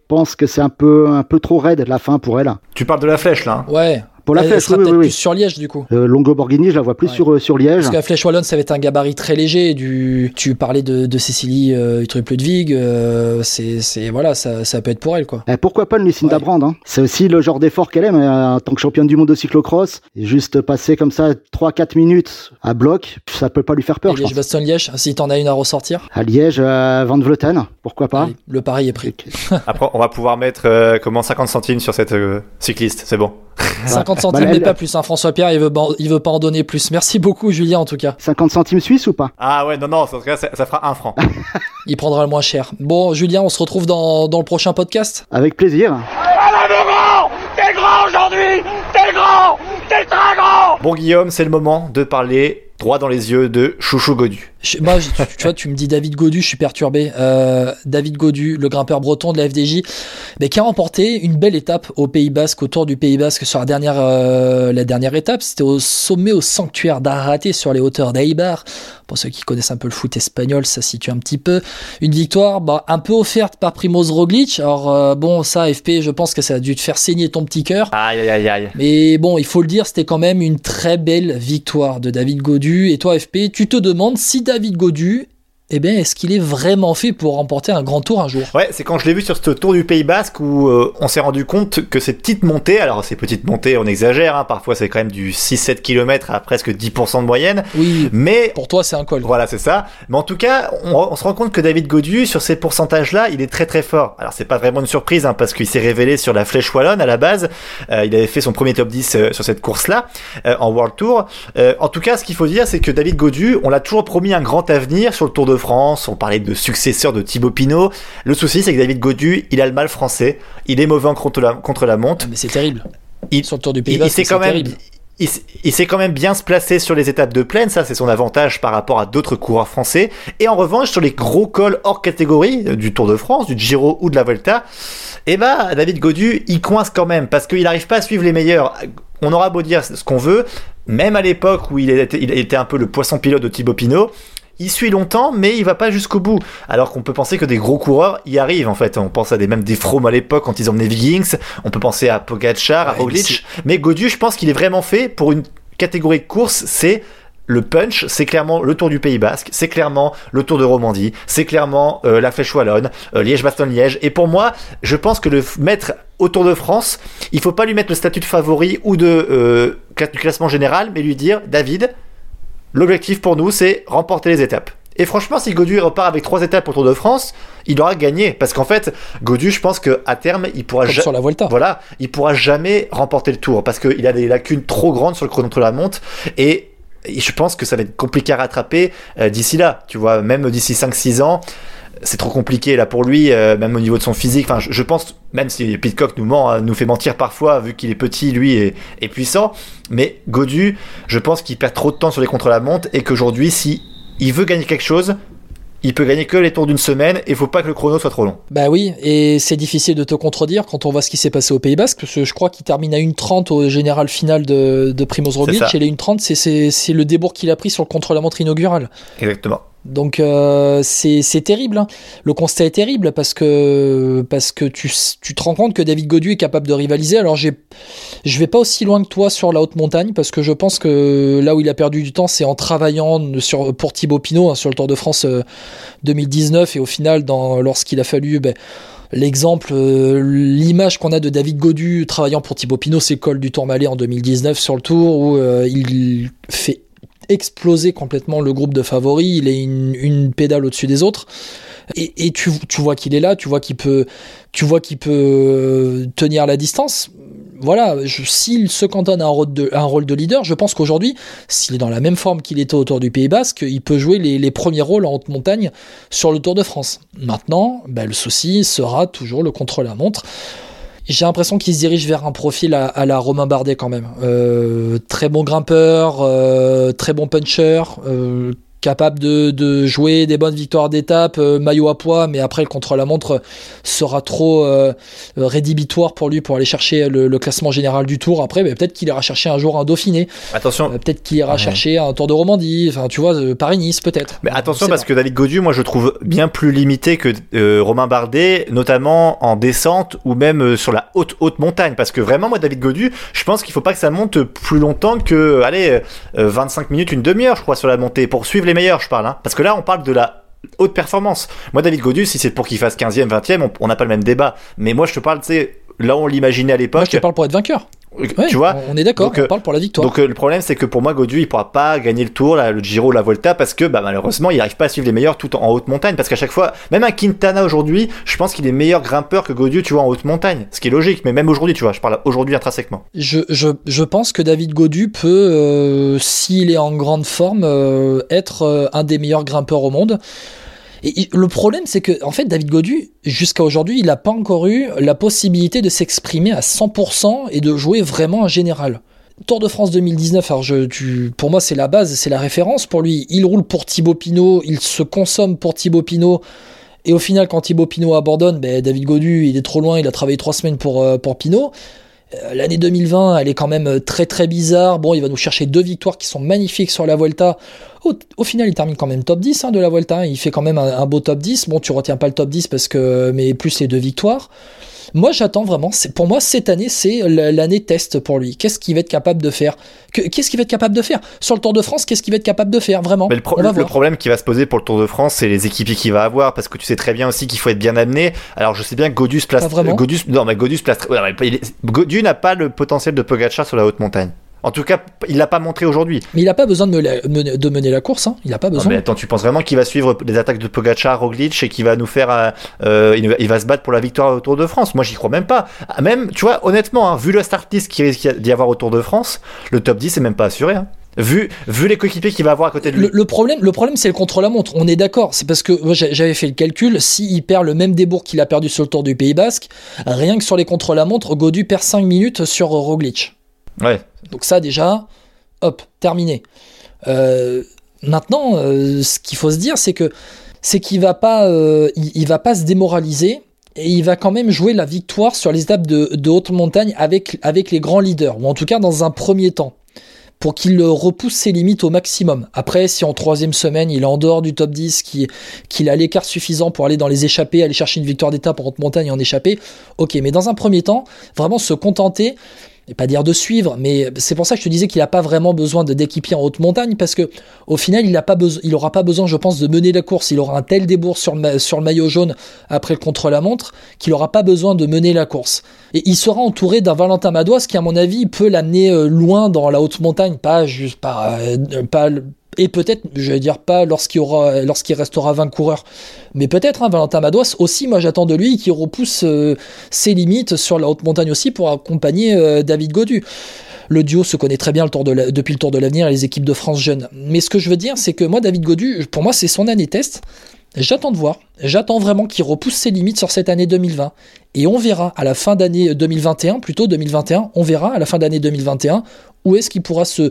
pense que c'est un peu, un peu trop raide la fin pour elle. Tu parles de la flèche, là. hein? Ouais, Pour la Elle flèche, sera oui, peut-être oui. plus sur Liège du coup. Euh, Longo Borghini, je la vois plus Ouais. sur, euh, sur Liège. Parce que la flèche wallonne, ça va être un gabarit très léger. Du, tu parlais de, de Cécilie euh, Utrup-Ludwig, euh, c'est, c'est voilà, ça, ça peut être pour elle quoi. Eh, pourquoi pas une Lucinda Ouais. Brand hein. C'est aussi le genre d'effort qu'elle aime euh, en tant que championne du monde de cyclocross. Et juste passer comme ça 3-4 minutes à bloc, ça peut pas lui faire peur, Et je pense. Liège Bastogne Liège, si t'en as une à ressortir, À Liège, euh, Van Vleuten, pourquoi pas allez, le pari est pris. Après, on va pouvoir mettre euh, comment 50 centimes sur cette euh, cycliste, c'est bon. 50 centimes, Bah, mais elle- pas plus. Hein. François Pierre, il veut, il veut pas en donner plus. Merci beaucoup, Julien, en tout cas. 50 centimes suisses ou pas? Ah ouais, non, non, en tout cas, ça, ça fera un franc. Il prendra le moins cher. Bon, Julien, on se retrouve dans, dans le prochain podcast? Avec plaisir. Bon, Guillaume, c'est le moment de parler droit dans les yeux de Chouchou Godu. Je- moi, je- tu, tu vois, tu me dis David Godu, je suis perturbé. Euh, David Godu, le grimpeur breton de la FDJ, mais qui a remporté une belle étape au Pays Basque, autour du Pays Basque sur la dernière, euh, la dernière étape. C'était au sommet, au sanctuaire d'Araté, sur les hauteurs d'Eibar. Pour ceux qui connaissent un peu le foot espagnol, ça situe un petit peu. Une victoire, bah, un peu offerte par Primoz Roglic. Alors, euh, bon, ça, FP, je pense que ça a dû te faire saigner ton petit cœur. Aïe, aïe, aïe. Mais bon, il faut le dire, c'était quand même une très belle victoire de David Godu. Et toi, FP, tu te demandes si David Godu, eh bien, est-ce qu'il est vraiment fait pour remporter un grand tour un jour? Ouais, c'est quand je l'ai vu sur ce tour du Pays Basque où euh, on s'est rendu compte que ces petites montées, alors ces petites montées, on exagère, hein, parfois c'est quand même du 6-7 km à presque 10% de moyenne, Oui, mais pour toi, c'est un col. Voilà, c'est ça. Mais en tout cas, on, on se rend compte que David Godu, sur ces pourcentages-là, il est très très fort. Alors c'est pas vraiment une surprise, hein, parce qu'il s'est révélé sur la Flèche Wallonne à la base. Euh, il avait fait son premier top 10 euh, sur cette course-là, euh, en World Tour. Euh, en tout cas, ce qu'il faut dire, c'est que David Godu, on l'a toujours promis un grand avenir sur le Tour de France. On parlait de successeur de Thibaut Pinot. Le souci, c'est que David Godu, il a le mal français. Il est mauvais en contre la, contre la montre. Ah, Mais c'est terrible. Il- Sur le tour du Pays Il, c'est quand même, terrible. il, s- il sait quand même bien se placer sur les étapes de plaine, ça c'est son avantage par rapport à d'autres coureurs français. Et en revanche, sur les gros cols hors catégorie euh, du Tour de France, du Giro ou de la Volta, eh ben David Godu, il coince quand même parce qu'il n'arrive pas à suivre les meilleurs. On aura beau dire ce qu'on veut, même à l'époque où il était, il était un peu le poisson pilote de Thibaut Pinot. Il suit longtemps, mais il va pas jusqu'au bout. Alors qu'on peut penser que des gros coureurs y arrivent, en fait. On pense à des, même des Froome à l'époque quand ils emmenaient Wiggins. On peut penser à Pogacar, à Ouais, mais Godu, je pense qu'il est vraiment fait pour une catégorie de course. C'est le punch, c'est clairement le Tour du Pays Basque, c'est clairement le Tour de Romandie, c'est clairement euh, la Flèche Wallonne, euh, Liège-Bastogne-Liège. Et pour moi, je pense que le mettre au Tour de France, il faut pas lui mettre le statut de favori ou de euh, classement général, mais lui dire, David, l'objectif pour nous, c'est remporter les étapes. Et franchement, si Godu repart avec trois étapes au Tour de France, il aura gagné. Parce qu'en fait, Godu, je pense qu'à terme, il pourra Comme ja- sur la Volta. voilà, il pourra jamais remporter le tour parce qu'il a des lacunes trop grandes sur le chrono la montre et et je pense que ça va être compliqué à rattraper euh, d'ici là. Tu vois, même d'ici 5-6 ans, c'est trop compliqué là pour lui, euh, même au niveau de son physique. Enfin, je, je pense, même si Pitcock nous ment, hein, nous fait mentir parfois, vu qu'il est petit, lui, et, et puissant. Mais Godu, je pense qu'il perd trop de temps sur les contre-la-montre et qu'aujourd'hui, si il veut gagner quelque chose, il peut gagner que les tours d'une semaine et il faut pas que le chrono soit trop long. Bah oui, et c'est difficile de te contredire quand on voit ce qui s'est passé au Pays Basque, parce que je crois qu'il termine à 1,30 au général final de, de Primoz Roglic, et les 1,30 c'est- c'est c'est le débours qu'il a pris sur le contre-la-montre inaugural. Exactement. Donc euh, c'est terrible. hein. Le constat est terrible parce que parce que tu, tu te rends compte que David Godu est capable de rivaliser. Alors je vais pas aussi loin que toi sur la haute montagne parce que je pense que là où il a perdu du temps c'est en travaillant sur pour Thibaut Pinot hein, sur le Tour de France euh, 2019 et au final lorsqu'il a fallu ben, L'exemple, euh, l'image qu'on a de David Godu travaillant pour Thibaut Pinot, c'est le col du Tourmalet en 2019 sur le Tour où euh, il fait exploser complètement le groupe de favoris. Il est une, pédale au-dessus des autres. Et, tu, vois qu'il est là, tu vois qu'il peut, tu vois qu'il peut euh, tenir la distance. Voilà, s'il se cantonne à un rôle de, leader, je pense qu'aujourd'hui, s'il est dans la même forme qu'il était autour du Pays Basque, il peut jouer les, premiers rôles en haute montagne sur le Tour de France. Maintenant, ben, le souci sera toujours le contre-la-montre. J'ai l'impression qu'il se dirige vers un profil à, la Romain Bardet quand même. Euh, très bon grimpeur, euh, très bon puncher, euh, capable de, de jouer des bonnes victoires d'étape, euh, maillot à poids, mais après le contre-la-montre sera trop euh, rédhibitoire pour lui pour aller chercher le, le classement général du Tour. Après, peut-être qu'il ira chercher un jour un Dauphiné. Attention. Euh, peut-être qu'il ira chercher un Tour de Romandie. Enfin, tu vois, euh, Paris-Nice peut-être. Mais attention parce pas. que David Gaudu, moi je trouve bien plus limité que euh, Romain Bardet, notamment en descente ou même euh, sur la haute haute montagne. Parce que vraiment, moi David Gaudu, je pense qu'il faut pas que ça monte plus longtemps que, allez, euh, 25 minutes, une demi-heure, je crois, sur la montée pour suivre les meilleurs, je parle. Hein. Parce que là, on parle de la haute performance. Moi, David Gaudu, si c'est pour qu'il fasse 15e, 20e, on- n'a pas le même débat. Mais moi, je te parle, tu sais, là on l'imaginait à Moi, l'époque. je te parle pour être vainqueur. Ouais, tu vois on est d'accord. On parle pour la victoire. Donc euh, le problème c'est que pour moi Gaudu il pourra pas gagner le Tour, le Giro, la Volta parce que bah, malheureusement il arrive pas à suivre les meilleurs tout en, haute montagne parce qu'à chaque fois, même un Quintana aujourd'hui, je pense qu'il est meilleur grimpeur que Gaudu tu vois en haute montagne, ce qui est logique. Mais même aujourd'hui tu vois, je parle aujourd'hui intrinsèquement. Je, je, je pense que David Godu peut, euh, s'il est en grande forme, euh, être euh, un des meilleurs grimpeurs au monde. Et le problème, c'est que, en fait, David Godu, jusqu'à aujourd'hui, il n'a pas encore eu la possibilité de s'exprimer à 100% et de jouer vraiment en général. Tour de France 2019, alors pour moi c'est la base, c'est la référence pour lui. Il roule pour Thibaut Pinot, il se consomme pour Thibaut Pinot. Et au final, quand Thibaut Pinot abandonne, ben, David Godu, il est trop loin, il a travaillé trois semaines pour, euh, pour Pinot. Euh, L'année 2020, elle est quand même euh, très très bizarre. Bon, il va nous chercher deux victoires qui sont magnifiques sur la Vuelta. Au, final, il termine quand même top 10 hein, de la Vuelta. Il fait quand même un, un beau top 10. Bon, tu retiens pas le top 10 parce que, mais plus les deux victoires. Moi, j'attends vraiment. Pour moi, cette année, c'est l'année test pour lui. Qu'est-ce qu'il va être capable de faire? Que- Qu'est-ce qu'il va être capable de faire? Sur le Tour de France Qu'est-ce qu'il va être capable de faire vraiment? Mais le, pro- problème qui va se poser pour le Tour de France, c'est les équipiers qu'il va avoir, parce que tu sais très bien aussi qu'il faut être bien amené. Alors je sais bien que Godus place. Godus, non mais Godus place. très- ouais, mais il est- Godu n'a pas le potentiel de Pogacar sur la haute montagne. En tout cas, il l'a pas montré aujourd'hui. Mais il n'a pas besoin de, me mener- de mener la course. Hein. Il n'a pas Non, besoin. mais attends, tu penses vraiment qu'il va suivre les attaques de Pogacar, Roglic et qu'il va nous faire, euh, euh, il, va, se battre pour la victoire au Tour de France? Moi, j'y crois même pas. Ah, Même, tu vois, honnêtement, hein, vu le start list qu'il risque d'y avoir au Tour de France, le top 10 est même pas assuré. hein. Vu, vu les coéquipiers qu'il va avoir à côté de lui. Le, le problème, le problème, c'est le contre-la-montre. On est d'accord. C'est parce que j'avais fait le calcul. S'il perd le même débours qu'il a perdu sur le Tour du Pays Basque, rien que sur les contre-la-montre, Godu perd 5 minutes sur euh, Roglic. Ouais. Donc ça déjà, hop, terminé. Euh, maintenant, euh, ce qu'il faut se dire, c'est que c'est qu'il va pas, euh, il, va pas se démoraliser et il va quand même jouer la victoire sur les étapes de, haute montagne avec les grands leaders ou en tout cas dans un premier temps pour qu'il repousse ses limites au maximum. Après, si en troisième semaine, il est en dehors du top 10, qu'il qu'il a l'écart suffisant pour aller dans les échappées, aller chercher une victoire d'étape en haute montagne et en échappée, ok. Mais dans un premier temps, vraiment se contenter, et pas dire de suivre, mais c'est pour ça que je te disais qu'il n'a pas vraiment besoin de d'équipier en haute montagne, parce que au final, il n'a pas aura pas besoin, je pense, de mener la course. Il aura un tel débours sur le, maillot jaune après le contre-la-montre qu'il aura pas besoin de mener la course. Et il sera entouré d'un Valentin Madouas qui, à mon avis, peut l'amener euh, loin dans la haute montagne, pas juste pas, euh, pas le- et peut-être, je vais dire pas lorsqu'il aura, lorsqu'il restera 20 coureurs, mais peut-être hein, Valentin Madouas aussi. Moi, j'attends de lui qu'il repousse euh, ses limites sur la haute montagne aussi pour accompagner euh, David Godu. Le duo se connaît très bien depuis le Tour de l'avenir et les équipes de France jeunes. Mais ce que je veux dire, c'est que moi, David Godu, pour moi, c'est son année test. J'attends de voir. J'attends vraiment qu'il repousse ses limites sur cette année 2020. Et on verra à la fin d'année 2021, plutôt 2021, on verra à la fin d'année 2021 où est-ce qu'il pourra se,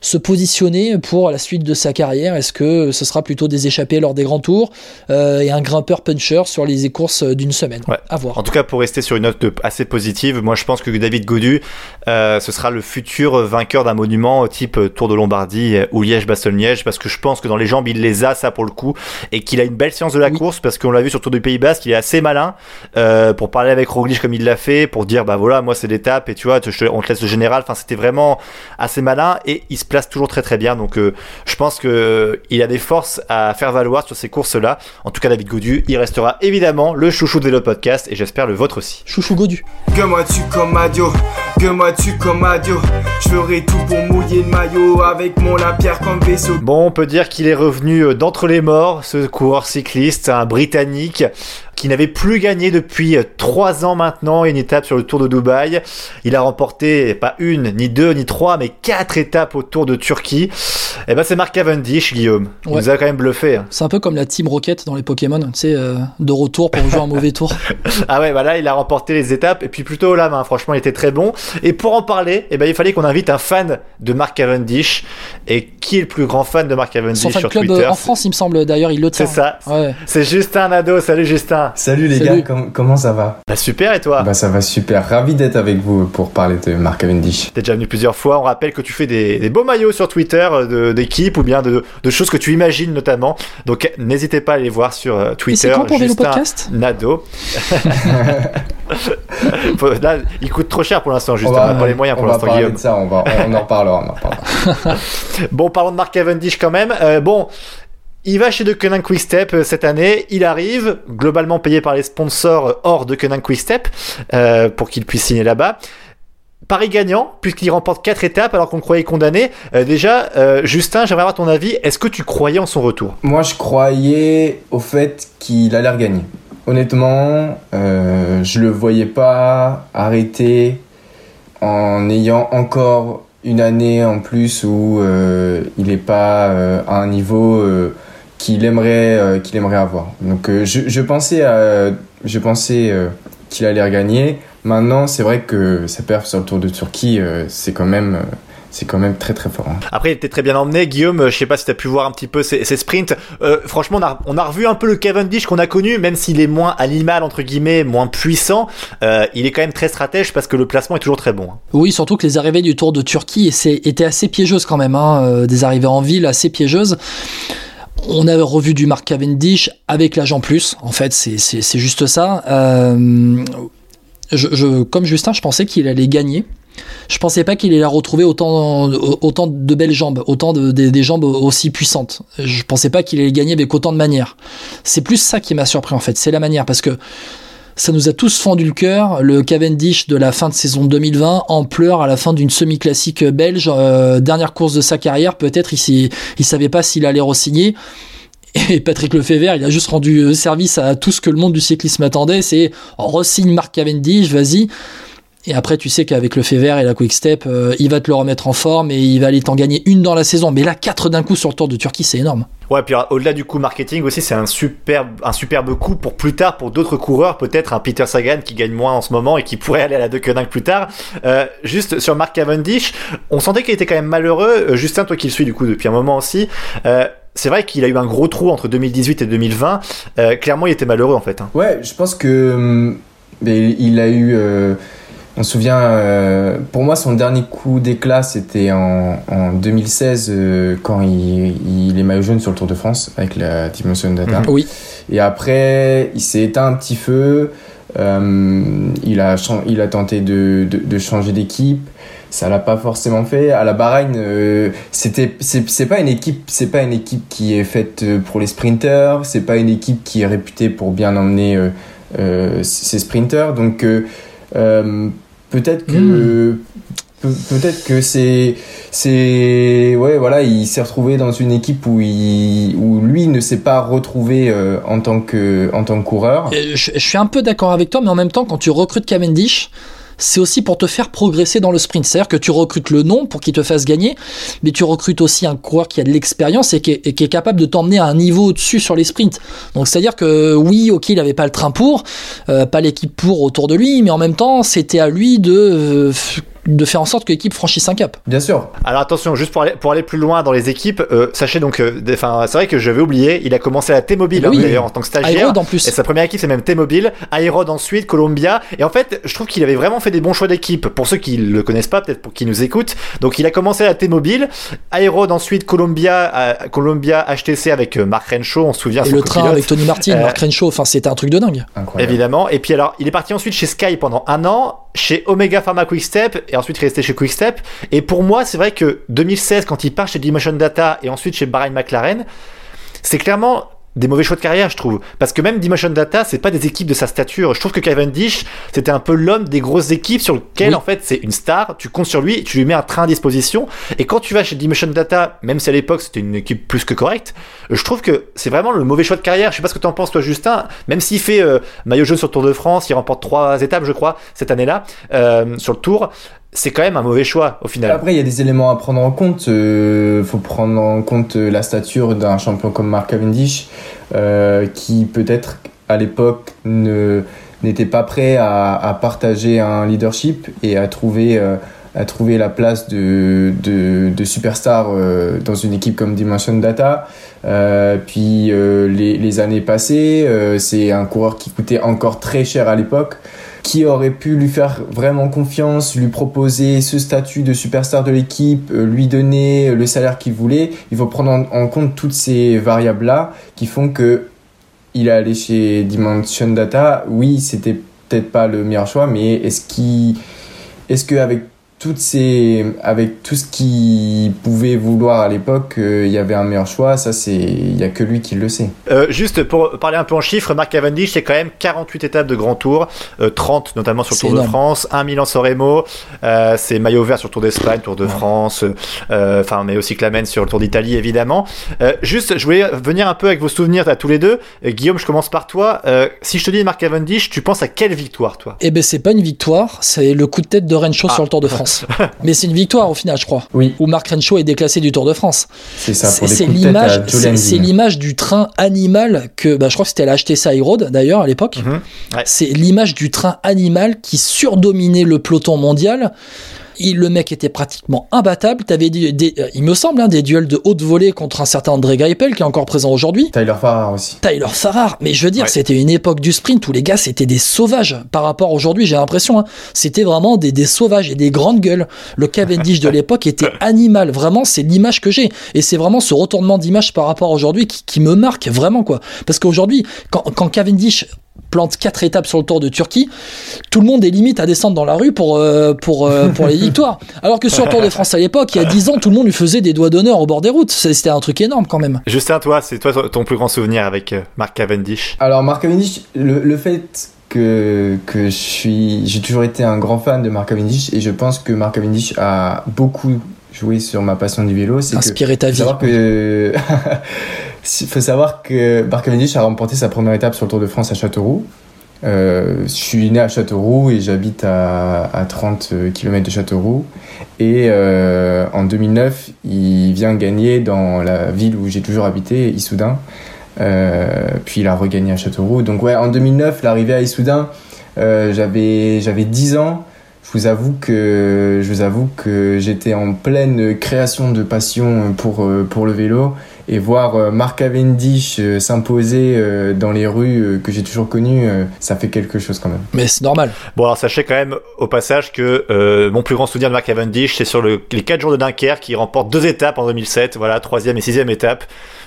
se positionner pour la suite de sa carrière? Est-ce que ce sera plutôt des échappées lors des grands tours euh, et un grimpeur puncher sur les courses d'une semaine? Ouais. À voir. En tout cas, pour rester sur une note assez positive, moi je pense que David Godu, euh, ce sera le futur vainqueur d'un monument type Tour de Lombardie ou Liège-Bastogne-Liège, parce que je pense que dans les jambes, il les a, ça pour le coup, et qu'il a une belle science de la Oui. course, parce qu'on l'a vu sur Tour du Pays Basque, il est assez malin euh, pour parler avec Roglic comme il l'a fait, pour dire bah voilà, moi c'est l'étape, et tu vois, te- on te laisse le général. Enfin, c'était vraiment assez malin, et il se place toujours très très bien. Donc, euh, je pense que il a des forces à faire valoir sur ces courses-là. En tout cas, David Godu, il restera évidemment le chouchou de Vélo Podcast, et j'espère le vôtre aussi. Chouchou Godu. Que moi tu comme Adio, que moi tu comme Adio. Je ferai tout pour mouiller le maillot avec mon comme vaisseau. Bon, on peut dire qu'il est revenu euh, d'entre les morts, ce coureur cycliste, un Britannique. Qui n'avait plus gagné depuis trois ans maintenant une étape sur le Tour de Dubaï. Il a remporté pas une, ni deux, ni trois, mais quatre étapes au Tour de Turquie. Et eh ben c'est Mark Cavendish, Guillaume. Il Ouais. nous a quand même bluffé. hein. C'est un peu comme la Team Rocket dans les Pokémon, tu sais, euh, de retour pour jouer un mauvais tour. Ah ouais, voilà, il a remporté les étapes et puis plutôt la main. Franchement, il était très bon. Et pour en parler, eh ben, il fallait qu'on invite un fan de Mark Cavendish. Et qui est le plus grand fan de Mark Cavendish Son fan sur club Twitter euh, en France, il me semble d'ailleurs, il le C'est tient. ça. Ouais. C'est Justin Nado. Salut Justin. Salut les Salut. gars, com- comment ça va? Bah super et toi? Bah ça va super, ravi d'être avec vous pour parler de Mark Cavendish. T'es déjà venu plusieurs fois. On rappelle que tu fais des, des beaux maillots sur Twitter euh, d'équipe ou bien de, de choses que tu imagines notamment. Donc n'hésitez pas à aller voir sur euh, Et Twitter. c'est quand pour Justin Podcast? Nado. Là, il coûte trop cher pour l'instant, Justin. on n'a pas les moyens pour on va l'instant, parler Guillaume. de ça, on, va, on en reparlera, on en reparlera. Bon, parlons de Mark Cavendish quand même. Euh, bon, il va chez De Quick Quickstep cette année. Il arrive, globalement payé par les sponsors euh, hors de Quick Quickstep, euh, pour qu'il puisse signer là-bas. Paris gagnant, puisqu'il remporte 4 étapes alors qu'on croyait condamné. Euh, déjà, euh, Justin, j'aimerais avoir ton avis. Est-ce que tu croyais en son retour? Moi je croyais au fait qu'il allait regagner. Honnêtement, je le voyais pas arrêter en ayant encore une année en plus où il n'est pas à un niveau qu'il aimerait, euh, qu'il aimerait avoir. Donc euh, je, je pensais, à- je pensais euh, qu'il allait regagner. Maintenant, c'est vrai que sa perf sur le Tour de Turquie, euh, c'est quand même, euh, c'est quand même très très fort. hein. Après, il était très bien emmené. Guillaume, je sais pas si tu as pu voir un petit peu ses, ses sprints. Euh, franchement, on a, on a revu un peu le Cavendish qu'on a connu, même s'il est moins animal, entre guillemets, moins puissant. Euh, il est quand même très stratège parce que le placement est toujours très bon. hein. Oui, surtout que les arrivées du Tour de Turquie c'est- étaient assez piégeuses quand même, hein, euh, des arrivées en ville assez piégeuses. On avait revu du Mark Cavendish avec l'âge en plus, en fait, c'est- juste ça. Euh, je, je- comme Justin, je pensais qu'il allait gagner. Je pensais pas qu'il allait retrouver autant, autant de belles jambes, autant de, des- des jambes aussi puissantes. Je pensais pas qu'il allait gagner avec autant de manière. C'est plus ça qui m'a surpris en fait, c'est la manière, parce que ça nous a tous fendu le cœur. Le Cavendish de la fin de saison 2020 en pleurs à la fin d'une semi-classique belge, euh, dernière course de sa carrière. Peut-être il, il savait pas s'il allait re-signer. Et Patrick Lefebvre, il a juste rendu euh, service à tout ce que le monde du cyclisme attendait. C'est oh, re-signe Marc Cavendish, vas-y. Et après, tu sais qu'avec le Fever et la Quick Step, euh, il va te le remettre en forme et il va aller t'en gagner une dans la saison. Mais là, quatre d'un coup sur le Tour de Turquie, c'est énorme. Ouais, puis alors, au-delà du coup marketing aussi, c'est un superbe, un superbe coup pour plus tard pour d'autres coureurs, peut-être un Peter Sagan qui gagne moins en ce moment et qui pourrait aller à la Deceuninck plus tard. Euh, juste sur Mark Cavendish, on sentait qu'il était quand même malheureux. Euh, Justin, toi qui le suis du coup depuis un moment aussi, euh, c'est vrai qu'il a eu un gros trou entre 2018 et 2020. Euh, clairement, il était malheureux en fait. hein. Ouais, je pense que hum, mais il a eu. Euh, on se souvient, euh, pour moi, son dernier coup d'éclat, c'était en, en 2016 euh, quand il, il est maillot jaune sur le Tour de France avec la Dimension Data. Mhm. Oui. Et après, il s'est éteint un petit feu. euh, il, a, il a tenté de, de, de changer d'équipe. Ça l'a pas forcément fait. À la Bahreïn, euh, c'était c'est c'est pas une équipe c'est pas une équipe qui est faite euh, pour les sprinters. C'est pas une équipe qui est réputée pour bien emmener euh, euh, ses sprinters. Donc euh, euh, peut-être que pe- peut-être que c'est c'est ouais voilà il s'est retrouvé dans une équipe où il où lui ne s'est pas retrouvé euh, en tant que en tant que coureur. Je, je suis un peu d'accord avec toi, mais en même temps, quand tu recrutes Cavendish, c'est aussi pour te faire progresser dans le sprint. C'est-à-dire que tu recrutes le nom pour qu'il te fasse gagner, mais tu recrutes aussi un coureur qui a de l'expérience et, qui est- capable de t'emmener à un niveau au-dessus sur les sprints. Donc c'est-à-dire que oui, ok, il avait pas le train pour, euh, pas l'équipe pour autour de lui, mais en même temps, c'était à lui de, euh, de faire en sorte que l'équipe franchisse un cap. Bien sûr. Alors attention, juste pour aller, pour aller plus loin dans les équipes, euh, sachez donc, euh, des- enfin, c'est vrai que j'avais oublié, il a commencé à T-Mobile Eh hein, oui. d'ailleurs en tant que stagiaire. Aérode en plus. Et sa première équipe c'est même T-Mobile, Aérode ensuite, Columbia. Et en fait, je trouve qu'il avait vraiment fait des bons choix d'équipe. Pour ceux qui le connaissent pas, peut-être pour qui nous écoutent. Donc il a commencé à T-Mobile, Aérode ensuite, Columbia, à- Columbia HTC avec euh, Mark Renshaw, on se souvient. Et le train avec Tony Martin, Euh, Mark Renshaw, enfin c'était un truc de dingue. Incroyable. Évidemment. Et puis alors, il est parti ensuite chez Sky pendant un an, chez Omega Pharma Quickstep, et ensuite il est resté chez Quickstep. Et pour moi, c'est vrai que 2016, quand il part chez Dimension Data et ensuite chez Bahrain McLaren, c'est clairement des mauvais choix de carrière, je trouve. Parce que même Dimension Data, c'est pas des équipes de sa stature. Je trouve que Cavendish, c'était un peu l'homme des grosses équipes sur lequel, Oui. en fait, c'est une star. Tu comptes sur lui, tu lui mets un train à disposition. Et quand tu vas chez Dimension Data, même si à l'époque c'était une équipe plus que correcte, je trouve que c'est vraiment le mauvais choix de carrière. Je sais pas ce que t'en penses, toi, Justin. Même s'il fait euh, maillot jaune sur le Tour de France, il remporte trois étapes, je crois, cette année-là, euh, sur le Tour. C'est quand même un mauvais choix au final. Après, il y a des éléments à prendre en compte. Il faut prendre en compte euh, la stature d'un champion comme Mark Cavendish, euh, qui peut-être à l'époque ne n'était pas prêt à, à partager un leadership et à trouver euh, à trouver la place de, de, de superstar euh, dans une équipe comme Dimension Data. Euh, puis euh, les, les années passées, euh, c'est un coureur qui coûtait encore très cher à l'époque qui aurait pu lui faire vraiment confiance, lui proposer ce statut de superstar de l'équipe, euh, lui donner le salaire qu'il voulait. Il faut prendre en, compte toutes ces variables-là qui font que il est allé chez Dimension Data. Oui, c'était peut-être pas le meilleur choix, mais est-ce qu'il, est-ce qu'avec toutes ces, avec tout ce qu'il pouvait vouloir à l'époque, euh, il y avait un meilleur choix Ça, c'est, il y a que lui qui le sait. Euh, juste pour parler un peu en chiffres, Marc Cavendish, c'est quand même 48 étapes de Grand Tour, euh, 30 notamment sur le Tour de. France, 1 Milan San Remo, euh, c'est maillot vert sur le Tour d'Espagne, Tour de France, euh, enfin mais aussi Clamène sur le Tour d'Italie évidemment. Euh, juste, je voulais venir un peu avec vos souvenirs à tous les deux. Euh, Guillaume, je commence par toi. Euh, si je te dis Marc Cavendish, tu penses à quelle victoire toi? Eh ben c'est pas une victoire, c'est le coup de tête de Renshaw sur le Tour de France. Mais c'est une victoire au final, je crois. Oui. Où Marc Renshaw est déclassé du Tour de France. C'est ça, C'est tête l'image, c'est du train animal que, bah, je crois que c'était la HTC Road d'ailleurs à l'époque. Mhm. Ouais. C'est l'image du train animal qui surdominait le peloton mondial. Il, le mec était pratiquement imbattable. T'avais des, des- euh, il me semble, hein, des duels de haute volée contre un certain André Greipel qui est encore présent aujourd'hui. Tyler Farrar aussi. Tyler Farrar, mais je veux dire, Ouais. c'était une époque du sprint où les gars c'était des sauvages par rapport à aujourd'hui, j'ai l'impression. hein. C'était vraiment des, des sauvages et des grandes gueules. Le Cavendish de l'époque était animal, vraiment, c'est l'image que j'ai. Et c'est vraiment ce retournement d'image par rapport à aujourd'hui qui, qui me marque vraiment, quoi. Parce qu'aujourd'hui, quand, quand Cavendish plante quatre étapes sur le Tour de Turquie, tout le monde est limite à descendre dans la rue pour, euh, pour, euh, pour les victoires. Alors que sur le Tour de France à l'époque, il y a 10 ans, tout le monde lui faisait des doigts d'honneur au bord des routes. C'est- C'était un truc énorme quand même. Justin, toi, c'est toi ton plus grand souvenir avec euh, Marc Cavendish? Alors Mark Cavendish, le, le fait que, que je suis, j'ai toujours été un grand fan de Mark Cavendish et je pense que Mark Cavendish a beaucoup joué sur ma passion du vélo. C'est que Inspirer ta vie. savoir que il faut savoir que Mark Cavendish a remporté sa première étape sur le Tour de France à Châteauroux. Euh, je suis né à Châteauroux et j'habite à, à 30 km de Châteauroux. Et euh, en 2009, il vient gagner dans la ville où j'ai toujours habité, Issoudun. Euh, puis il a regagné à Châteauroux. Donc ouais, en 2009, l'arrivée à Issoudun, euh, j'avais j'avais 10 ans. Je vous avoue que je vous avoue que j'étais en pleine création de passion pour euh, pour le vélo et voir euh, Mark Cavendish euh, s'imposer euh, dans les rues euh, que j'ai toujours connues, euh, ça fait quelque chose quand même. Mais c'est normal. Bon, alors sachez quand même au passage que euh, mon plus grand souvenir de Marc Cavendish, c'est sur le- les 4 jours de Dunkerque, qui remporte deux étapes en 2007, voilà, troisième et sixième étape.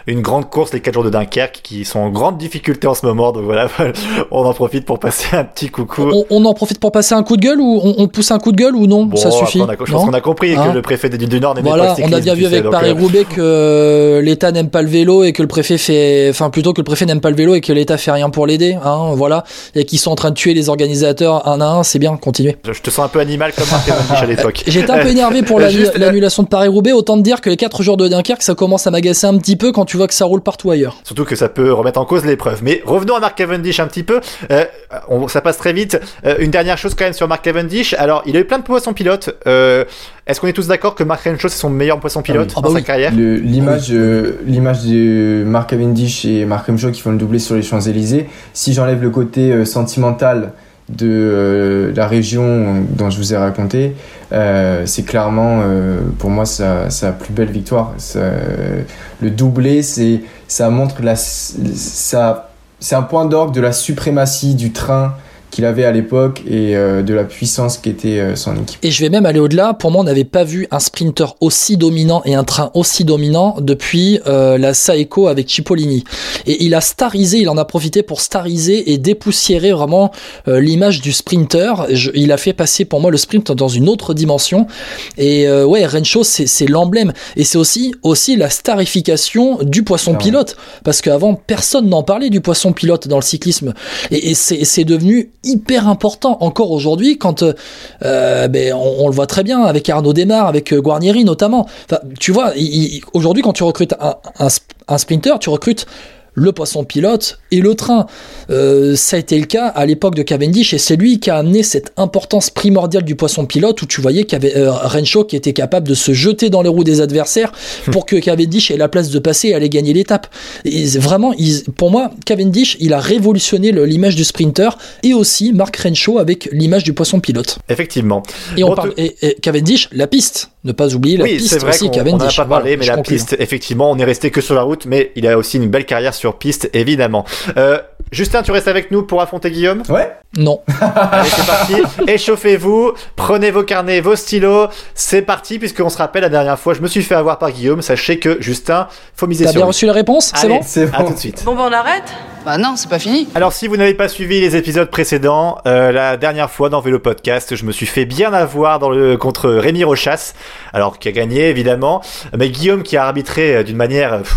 Une grande course, les 4 jours de Dunkerque, qui sont en grande difficulté en ce moment, donc voilà, on en profite pour passer un petit coucou. On, on en profite pour passer un coup de gueule ou on, on pousse un coup de gueule ou non? Bon, Ça après, suffit. on a- je pense qu'on a compris Hein? que le préfet du, du Nord n'aimait Voilà, pas le on a cyclisme, bien vu avec donc, euh, Paris-Roubaix que euh, l'État n'aime pas le vélo et que le préfet fait, enfin plutôt que le préfet n'aime pas le vélo et que l'État fait rien pour l'aider, hein, voilà, et qu'ils sont en train de tuer les organisateurs un à un, c'est bien, continuez. je, je te sens un peu animal comme Cavendish à l'époque. J'étais un peu énervé pour Juste, l'annulation de Paris-Roubaix, autant te dire que les 4 jours de Dunkerque, ça commence à m'agacer un petit peu quand tu vois que ça roule partout ailleurs. Surtout que ça peut remettre en cause l'épreuve. Mais revenons à Mark Cavendish un petit peu. Euh, on, ça passe très vite. Euh, une dernière chose quand même sur Mark Cavendish. Alors, il a eu plein de poissons pilotes. Euh, Est-ce qu'on est tous d'accord que Mark Renshaw c'est son meilleur poisson pilote Ah dans bah sa oui. carrière Le- L'image euh, l'image de Mark Cavendish et Mark Renshaw qui font le doublé sur les Champs-Élysées, si j'enlève le côté euh, sentimental de euh, la région dont je vous ai raconté, euh, c'est clairement euh, pour moi sa, plus belle victoire. Le doublé, c'est ça montre la ça c'est un point d'orgue de la suprématie du train qu'il avait à l'époque et euh, de la puissance qu'était euh, son équipe. Et je vais même aller au-delà. Pour moi, on n'avait pas vu un sprinter aussi dominant et un train aussi dominant depuis euh, la Saeco avec Cipollini. Et il a starisé, il en a profité pour stariser et dépoussiérer vraiment euh, l'image du sprinter. Je- il a fait passer pour moi le sprint dans une autre dimension. Et euh, ouais, Renshaw, c'est c'est l'emblème. Et c'est aussi, aussi la starification du poisson pilote. Parce qu'avant, personne n'en parlait du poisson pilote dans le cyclisme. Et, et c'est c'est devenu hyper important encore aujourd'hui quand euh, euh, ben, on, le voit très bien avec Arnaud Desmar, avec euh, Guarnieri notamment. Tu vois, aujourd'hui quand tu recrutes un, un, un sprinter, tu recrutes le poisson pilote et le train. Euh, ça a été le cas à l'époque de Cavendish et c'est lui qui a amené cette importance primordiale du poisson pilote où tu voyais qu'il y avait euh, Renshaw qui était capable de se jeter dans les roues des adversaires pour que Cavendish ait la place de passer et aller gagner l'étape. Et vraiment, il- pour moi, Cavendish, il a révolutionné l'image du sprinter et aussi Mark Renshaw avec l'image du poisson pilote. Effectivement. Et on Bon, parle et, et Cavendish, la piste, ne pas oublier la oui, piste c'est vrai aussi qu'on on en a Cavendish. pas parlé, Voilà, mais la piste, effectivement, on est resté que sur la route, mais il a aussi une belle carrière sur piste, évidemment. Euh, Justin, tu restes avec nous pour affronter Guillaume Ouais. Non. Allez, c'est parti. Échauffez-vous, prenez vos carnets, vos stylos. C'est parti, puisqu'on se rappelle la dernière fois, je me suis fait avoir par Guillaume. Sachez que Justin, faut miser T'as sur bien lui. reçu la réponse C'est Allez, bon C'est À bon. tout de suite. Bon, ben on arrête Bah non, c'est pas fini. Alors si vous n'avez pas suivi les épisodes précédents, euh, la dernière fois dans Vélo Podcast, je me suis fait bien avoir dans le contre Rémi Rochas, alors qui a gagné évidemment, mais Guillaume qui a arbitré euh, d'une manière pff,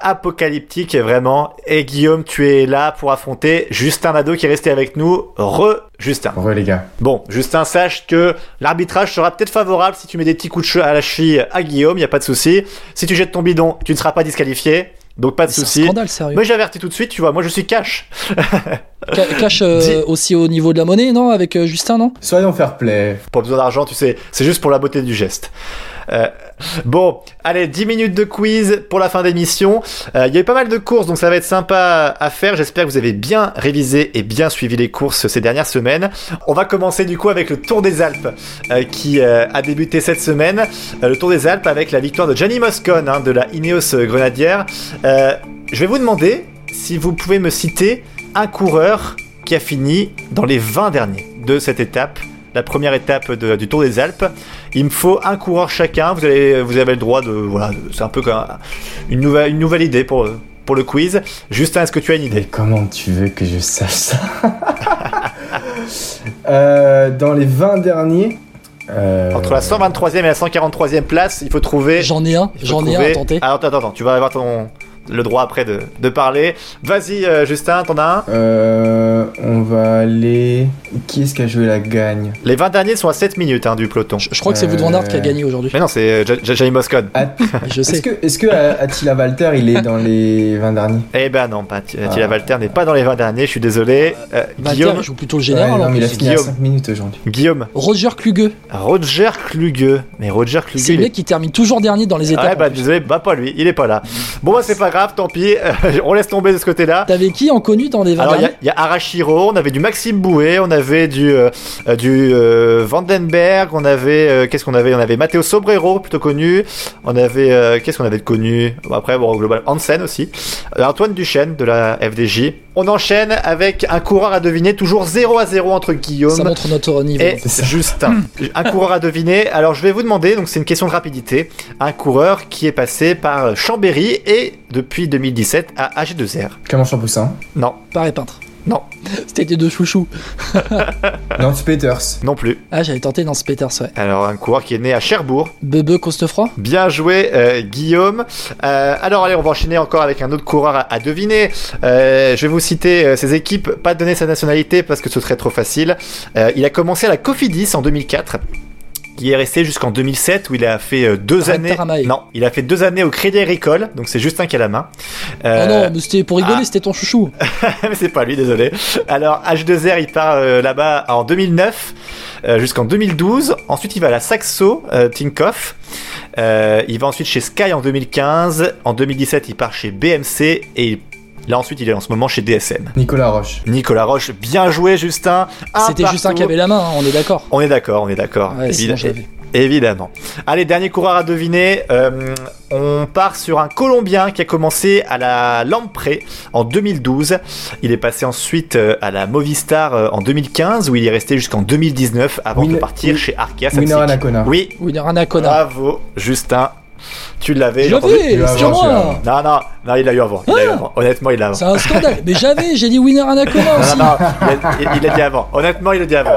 apocalyptique vraiment. Et Guillaume, tu es là pour affronter Justin Nadeau qui est resté avec nous. Re Justin. Re les gars. Bon, Justin, sache que l'arbitrage sera peut-être favorable si tu mets des petits coups de cheveux à la cheville à Guillaume, y a pas de souci. Si tu jettes ton bidon, tu ne seras pas disqualifié. Donc pas de C'est un souci. scandale, sérieux. Mais j'avertis tout de suite, tu vois, moi je suis cash. Ca- Cash euh, aussi au niveau de la monnaie, non Avec euh, Justin, non? Soyons fair play. Pas besoin d'argent, tu sais, c'est juste pour la beauté du geste. Euh, bon, allez, 10 minutes de quiz pour la fin d'émission. Euh, Il y a eu pas mal de courses, donc ça va être sympa à faire. J'espère que vous avez bien révisé et bien suivi les courses ces dernières semaines. On va commencer du coup avec le Tour des Alpes euh, qui euh, a débuté cette semaine. Euh, le Tour des Alpes avec la victoire de Gianni Moscon hein, de la Ineos Grenadière. Je vais vous demander si vous pouvez me citer un coureur qui a fini dans les 20 derniers de cette étape la première étape de- du Tour des Alpes. Il me faut un coureur chacun. Vous avez, vous avez le droit de. Voilà, c'est un peu comme un- une nouvelle, une nouvelle idée pour, pour le quiz. Justin, est-ce que tu as une Mais idée comment tu veux que je sache ça? Euh, Dans les 20 derniers. euh, Entre la 123e et la 143e place, il faut trouver. J'en ai un, j'en ai un à tenter. Alors, attends, attends, attends, tu vas avoir ton, le droit après de, de parler. Vas-y, euh, Justin, t'en as un euh, on va aller. Qui est-ce qui a joué la gagne Les 20 derniers sont à 7 minutes hein, du peloton. Je, je crois que c'est Aert qui a Euh, gagné aujourd'hui. Mais non, c'est Ja- Ja- Jamie Moscone. At- Je sais. Est-ce que, est-ce que Attila Walter il est dans les 20 derniers? Eh ben non, pas Attila Ah. Walter n'est pas dans les 20 derniers, je suis désolé. Walter, Guillaume, il joue plutôt le général. Non, mais il a fini à Guillaume. 5 minutes aujourd'hui. Guillaume, Roger Kluge, Roger Kluge. Mais Roger Kluge, c'est le mec qui termine toujours dernier dans les étapes. Ouais, en bah désolé, bah pas lui, il est pas là. Bon, bah c'est pas grave, tant pis, on laisse tomber de ce côté-là. T'avais qui en connu dans les 20 Alors, il y, a- y Arashiro, on avait du Maxime Bouet, on avait du, euh, euh, du euh, Vandenberg, on avait. euh, Qu'est-ce qu'on avait? On avait Matteo Sobrero, plutôt connu. On avait. euh, Qu'est-ce qu'on avait de connu? Bon, Après, bon, global, Hansen aussi. Euh, Antoine Duchesne de la FDJ. On enchaîne avec un coureur à deviner, toujours 0 à 0 entre Guillaume Ça montre notre niveau. et. Justin. un coureur à deviner. Alors je vais vous demander, donc c'est une question de rapidité, un coureur qui est passé par Chambéry et depuis 2017 à AG2R. Clément Champoussin. Non, Pareil peintre. non, C'était tes deux chouchous. Nance Peters. non plus. Ah, j'avais tenté dans ce Peters, ouais. Alors un coureur qui est né à Cherbourg. Bebe Costefroid Bien joué, euh, Guillaume. Euh, alors allez, on va enchaîner encore avec un autre coureur à, à deviner. Euh, je vais vous citer euh, ses équipes, pas donner sa nationalité parce que ce serait trop facile. Euh, il a commencé à la Cofidis en 2004. Il est resté jusqu'en 2007 où il a fait euh, deux années. Non, il a fait deux années au Crédit Agricole, donc c'est Justin qui a la main. Euh, Oh non, mais c'était pour rigoler, ah. c'était ton chouchou. mais c'est pas lui, désolé. Alors H2R, il part euh, là-bas en 2009 euh, jusqu'en 2012. Ensuite, il va à la Saxo euh, Tinkoff. Euh, il va ensuite chez Sky en 2015. En 2017, il part chez BMC et là ensuite, il est en ce moment chez DSM. Nicolas Roche. Nicolas Roche, bien joué, Justin. C'était Justin qui avait la main, hein, on est d'accord. On est d'accord, on est d'accord. Ouais, Évidemment. Évidemment. Allez, dernier coureur à deviner. Euh, on part sur un Colombien qui a commencé à la Lampre en 2012. Il est passé ensuite euh, à la Movistar euh, en 2015 où il est resté jusqu'en 2019 avant de partir Win- chez Arkea Winner. Anacona. Oui, Winner Anacona. bravo, Justin. Tu l'avais. L'as c'est moi. Non, non, non, il l'a eu avant. Il l'a eu Ah. avant. Honnêtement, il l'a avant. C'est un scandale. Mais j'avais, j'ai dit Winner Anacona aussi. Non, non, il a, il a dit avant. Honnêtement, il a dit avant.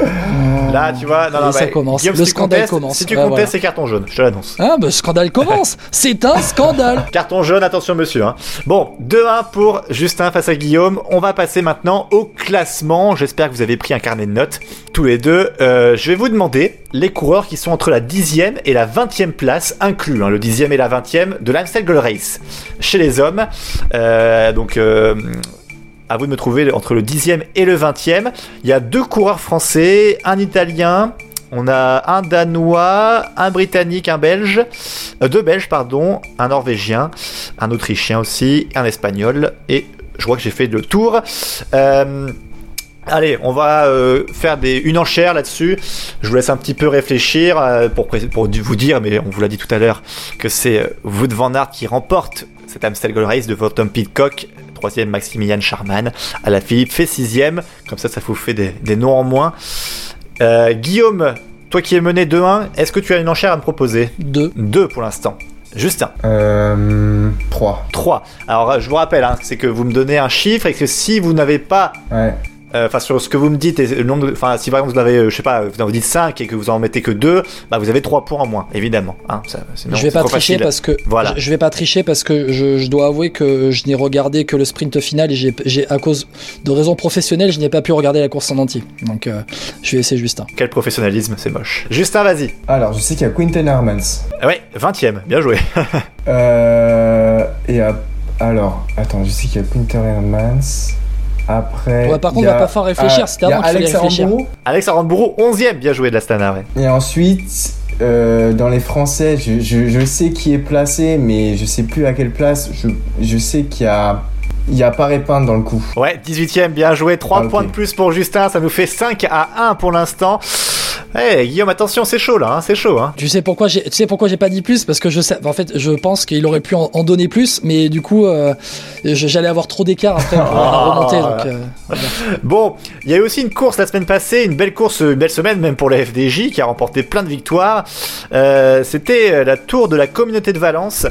Là, tu vois, non, non, ça bah, commence. Guillaume, Le si tu scandale contestes- commence. Si tu Ouais, contestes, voilà. c'est carton jaune, je te l'annonce. Ah, bah, scandale commence. C'est un scandale. Carton jaune, attention monsieur. hein. Bon, 2-1 pour Justin face à Guillaume. On va passer maintenant au classement. J'espère que vous avez pris un carnet de notes tous les deux. Euh, je vais vous demander les coureurs qui sont entre la 10e et la 20e place, inclus hein, le 10e et la 20e de l'Amstel Gold Race chez les hommes. Euh, donc... euh, à vous de me trouver entre le 10e et le 20e. Il y a deux coureurs français, un italien, on a un danois, un britannique, un belge, euh, deux belges pardon, un norvégien, un autrichien aussi, un espagnol et je crois que j'ai fait le tour. Euh, Allez, on va euh, faire une enchère là-dessus. Je vous laisse un petit peu réfléchir pour, vous dire, mais on vous l'a dit tout à l'heure, que c'est Wout van Aert qui remporte cet Amstel Gold Race devant Tom Pitcock, troisième Maximilian Charman, à la Philippe fait sixième. Comme ça, ça vous fait des, des noms en moins. Euh, Guillaume, toi qui es mené 2-1, est-ce que tu as une enchère à me proposer? Deux. 2 pour l'instant. Justin, Euh, 3. 3. Alors, je vous rappelle, hein, c'est que vous me donnez un chiffre et que si vous n'avez pas Ouais. Euh, enfin sur ce que vous me dites et le nombre de- enfin si par exemple vous avez euh, je sais pas vous en dites 5 et que vous en mettez que 2 bah vous avez 3 points en moins évidemment hein, ça, sinon, je vais c'est pas tricher facile. parce que Voilà. je, je vais pas tricher parce que je, je dois avouer que je n'ai regardé que le sprint final et j'ai, j'ai à cause de raisons professionnelles je n'ai pas pu regarder la course en entier donc euh, je vais essayer Justin quel professionnalisme c'est moche Justin vas-y Alors, je sais qu'il y a Quinten Hermans. Ah ouais 20ème bien joué Euh, et à- alors, attends, je sais qu'il y a Quinten Hermans. Après. Ouais, par il contre, y on a- va pas faire réfléchir, c'était a avant qu'il fallait Alex réfléchir. Alex Aramburu 11ème bien joué de l'Astana ouais. Et ensuite, euh, dans les Français, je, je, je sais qui est placé, mais je sais plus à quelle place. Je, je sais qu'il y a. Il y a Paré-Pinte dans le coup. Ouais 18ème bien joué 3 Ah, points de plus pour Justin ça nous fait 5 à 1 pour l'instant Eh Guillaume attention c'est chaud là hein, c'est chaud hein. tu sais pourquoi j'ai tu sais pourquoi j'ai pas dit plus? Parce que je sais en fait je pense qu'il aurait pu en, en donner plus mais du coup euh, j'allais avoir trop d'écart après pour Ah. remonter donc euh, Bon, il y a eu aussi une course la semaine passée, une belle course, une belle semaine même pour la FDJ qui a remporté plein de victoires. Euh, C'était la tour de la communauté de Valence.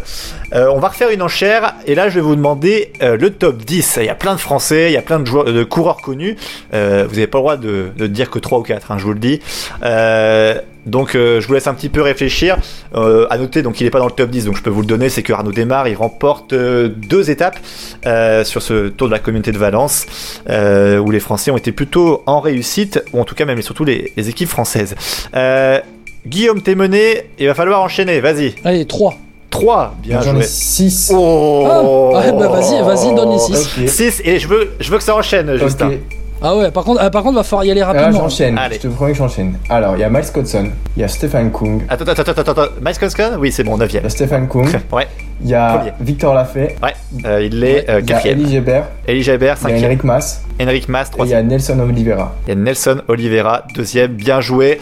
On va refaire une enchère et là je vais vous demander le top 10. Il y a plein de Français, il y a plein de, joueurs, de coureurs connus. Vous n'avez pas le droit de, de dire que 3 ou 4, hein, je vous le dis. Euh, donc euh, je vous laisse un petit peu réfléchir. Euh, à noter, donc il n'est pas dans le top 10, donc je peux vous le donner, c'est que Arnaud Desmar, il remporte euh, deux étapes euh, sur ce tour de la communauté de Valence, euh, où les Français ont été plutôt en réussite, ou en tout cas même et surtout les, les équipes françaises. Euh, Guillaume, t'es mené, il va falloir enchaîner, vas-y. allez 3 3, bien joué. ai 6. Oh Ah, ouais, bah vas-y, vas-y, donne les six. Ok. 6, et je veux, je veux que ça enchaîne, Justin. Ok. Ah ouais par contre ah, par contre va falloir y aller Ah, rapidement j'enchaîne. Allez. Je te promets que j'enchaîne. Alors, il y a Miles Codson, il y a Stefan Kung, Attends, attends, attends, attends, attends. Miles Koskan Oui, c'est bon, 9 il y a Stefan Kung, Ouais, il y a Premier. Victor Lafay, ouais, euh, il est euh, il y a quatrième. Elie Gebert, Elie il y a 5 Henrik Mas, Henrik Mas, et il y a Nelson Oliveira. Il y a Nelson Oliveira, deuxième, bien joué.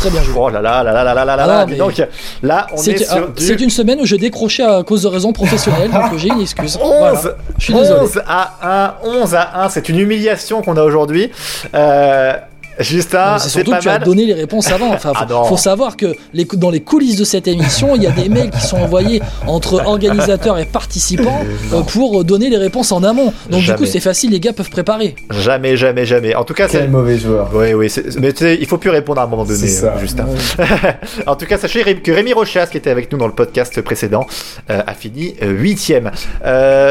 très bien joué Oh là là là là là là là là là. mais- Donc là, on c'est est ah, du c'est une semaine où je décrochais à cause de raisons professionnelles donc j'ai une excuse 11, Voilà. je suis désolé 11 à 1, 11 à 1, c'est une humiliation qu'on a aujourd'hui. Euh, Justin, c'est c'est surtout pas que tu as donné les réponses avant. Enfin, faut, Ah faut savoir que les, dans les coulisses de cette émission, il y a des mails qui sont envoyés entre organisateurs et participants euh, pour donner les réponses en amont. Donc Jamais. du coup, c'est facile, les gars peuvent préparer. Jamais, jamais, jamais. En tout cas, c'est. Quel mauvais joueur. Oui, oui, mais tu sais, il faut plus répondre à un moment donné, C'est ça. euh, Justin. en tout cas, sachez que Rémi Rochas, qui était avec nous dans le podcast précédent, euh, a fini 8ème.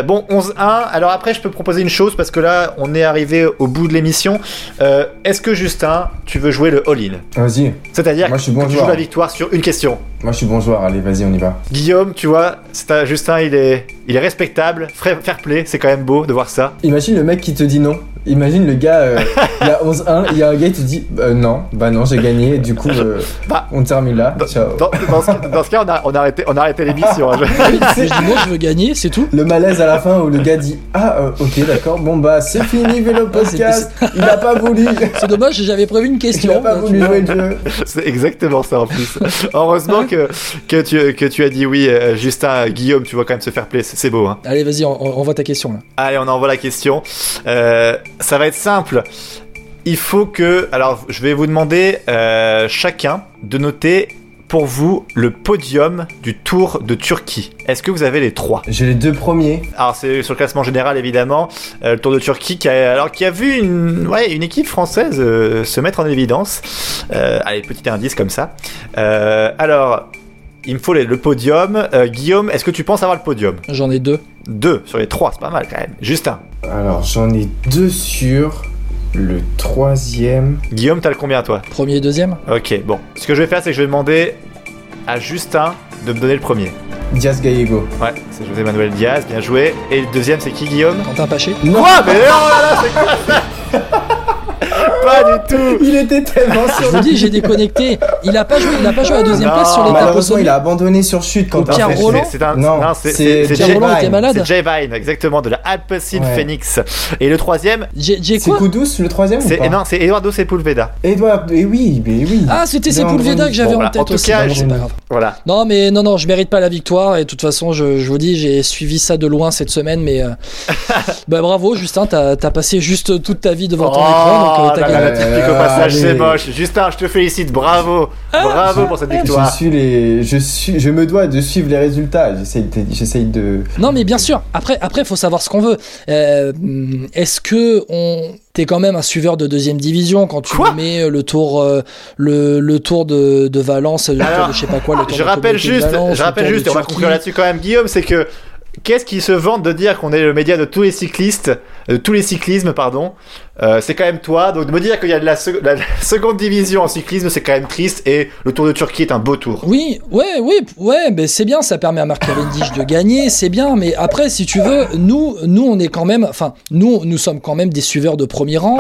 bon, 11-1. Alors après, je peux proposer une chose, parce que là, on est arrivé au bout de l'émission. Euh, Est-ce que Justin, tu veux jouer le all-in Vas-y. C'est-à-dire Moi, je suis que tu joueur. joues la victoire sur une question. Moi, je suis bon joueur. Allez, vas-y, on y va. Guillaume, tu vois, c'est un- Justin, il est, il est respectable, fair fair play, c'est quand même beau de voir ça. Imagine le mec qui te dit non. Imagine le gars, euh, il y a 11-1, il y a un gars qui te dit euh, non, bah non, j'ai gagné, du coup, euh, Bah, on termine là. Ciao. Dans, dans ce, dans ce cas, on a, on a arrêté, on a arrêté l'émission. hein. Je dis, moi, je veux gagner, c'est tout. Le malaise à la fin où le gars dit Ah, euh, ok, d'accord, bon bah c'est fini, vélo podcast. Il a pas voulu. C'est dommage, j'avais prévu une Il question. a pas donc, voulu jouer le jeu. C'est exactement ça en plus. Heureusement que, que, tu, que tu as dit oui, euh, Justin, Guillaume, tu vois quand même se faire play, c'est c'est beau. Hein. Allez, vas-y, on, on envoie ta question là. Allez, on envoie la question. Euh, ça va être simple. Il faut que. Alors, je vais vous demander euh, chacun de noter pour vous le podium du Tour de Turquie. Est-ce que vous avez les trois? J'ai les deux premiers. Alors, c'est sur le classement général évidemment. Euh, le Tour de Turquie qui a, alors, qui a vu une, ouais, une équipe française euh, se mettre en évidence. Euh, allez, petit indice comme ça. Alors. Il me faut les- le podium. Euh, Guillaume, est-ce que tu penses avoir le podium? J'en ai deux. Deux sur les trois, c'est pas mal quand même. Justin. Alors, j'en ai deux sur le troisième. Guillaume, t'as le combien toi? Premier et deuxième? Ok, bon. Ce que je vais faire, c'est que je vais demander à Justin de me donner le premier. Diaz Gallego. Ouais, c'est José Manuel Diaz, bien joué. Et le deuxième, c'est qui, Guillaume? Quentin Paché Quoi Mais oh là là, c'est quoi ça? Pas du tout Il était tellement Je sur vous dis, j'ai déconnecté. Il a pas joué, il a pas joué à la deuxième Non, place sur l'étape au Malheureusement, il a abandonné sur chute quand Pierre Roland C'est un. Non, c'est Pierre Jay- Roland était Vine. malade. c'est Jay Vine, exactement, de la Alpecin Ouais. Phoenix. Et le troisième, C'est Kudus le troisième ou pas non, c'est Eduardo Sepulveda. Edouard, et oui, mais oui. Ah, c'était Sepulveda que j'avais Bon, en voilà. tête aussi. cas, Bon, je- c'est pas grave. Voilà. Non, mais non, non, je mérite pas la victoire. Et de toute façon, je, je vous dis, j'ai suivi ça de loin cette semaine. Mais euh, bah, bravo, Justin, t'as as passé juste toute ta vie devant ton écran. Donc, euh, Oh t'as gagné. La au Euh, passage, c'est moche. Justin, je te félicite, bravo. Bravo pour cette Je victoire. suis les, je suis, je me dois de suivre les résultats. J'essaye, de- j'essaye de. Non, mais bien sûr. Après, après, faut savoir ce qu'on veut. Euh, Est-ce que on T'es quand même un suiveur de deuxième division quand tu Quoi mets euh, le tour, euh, le, le tour de, de Valence, le Alors, tour de je sais pas quoi, le tour Je de la rappelle juste, Valence, je le rappelle juste, et on va conclure là-dessus quand même, Guillaume, c'est que qu'est-ce qui se vante de dire qu'on est le média de tous les cyclistes, de tous les cyclismes, pardon. Euh, c'est quand même toi, donc de me dire qu'il y a de la, sec- la seconde division en cyclisme, c'est quand même triste, et le Tour de Turquie est un beau tour. Oui, ouais, oui, ouais, mais c'est bien, ça permet à Marc Cavendish de gagner, c'est bien, mais après, si tu veux, nous, nous, on est quand même, enfin, nous, nous sommes quand même des suiveurs de premier rang,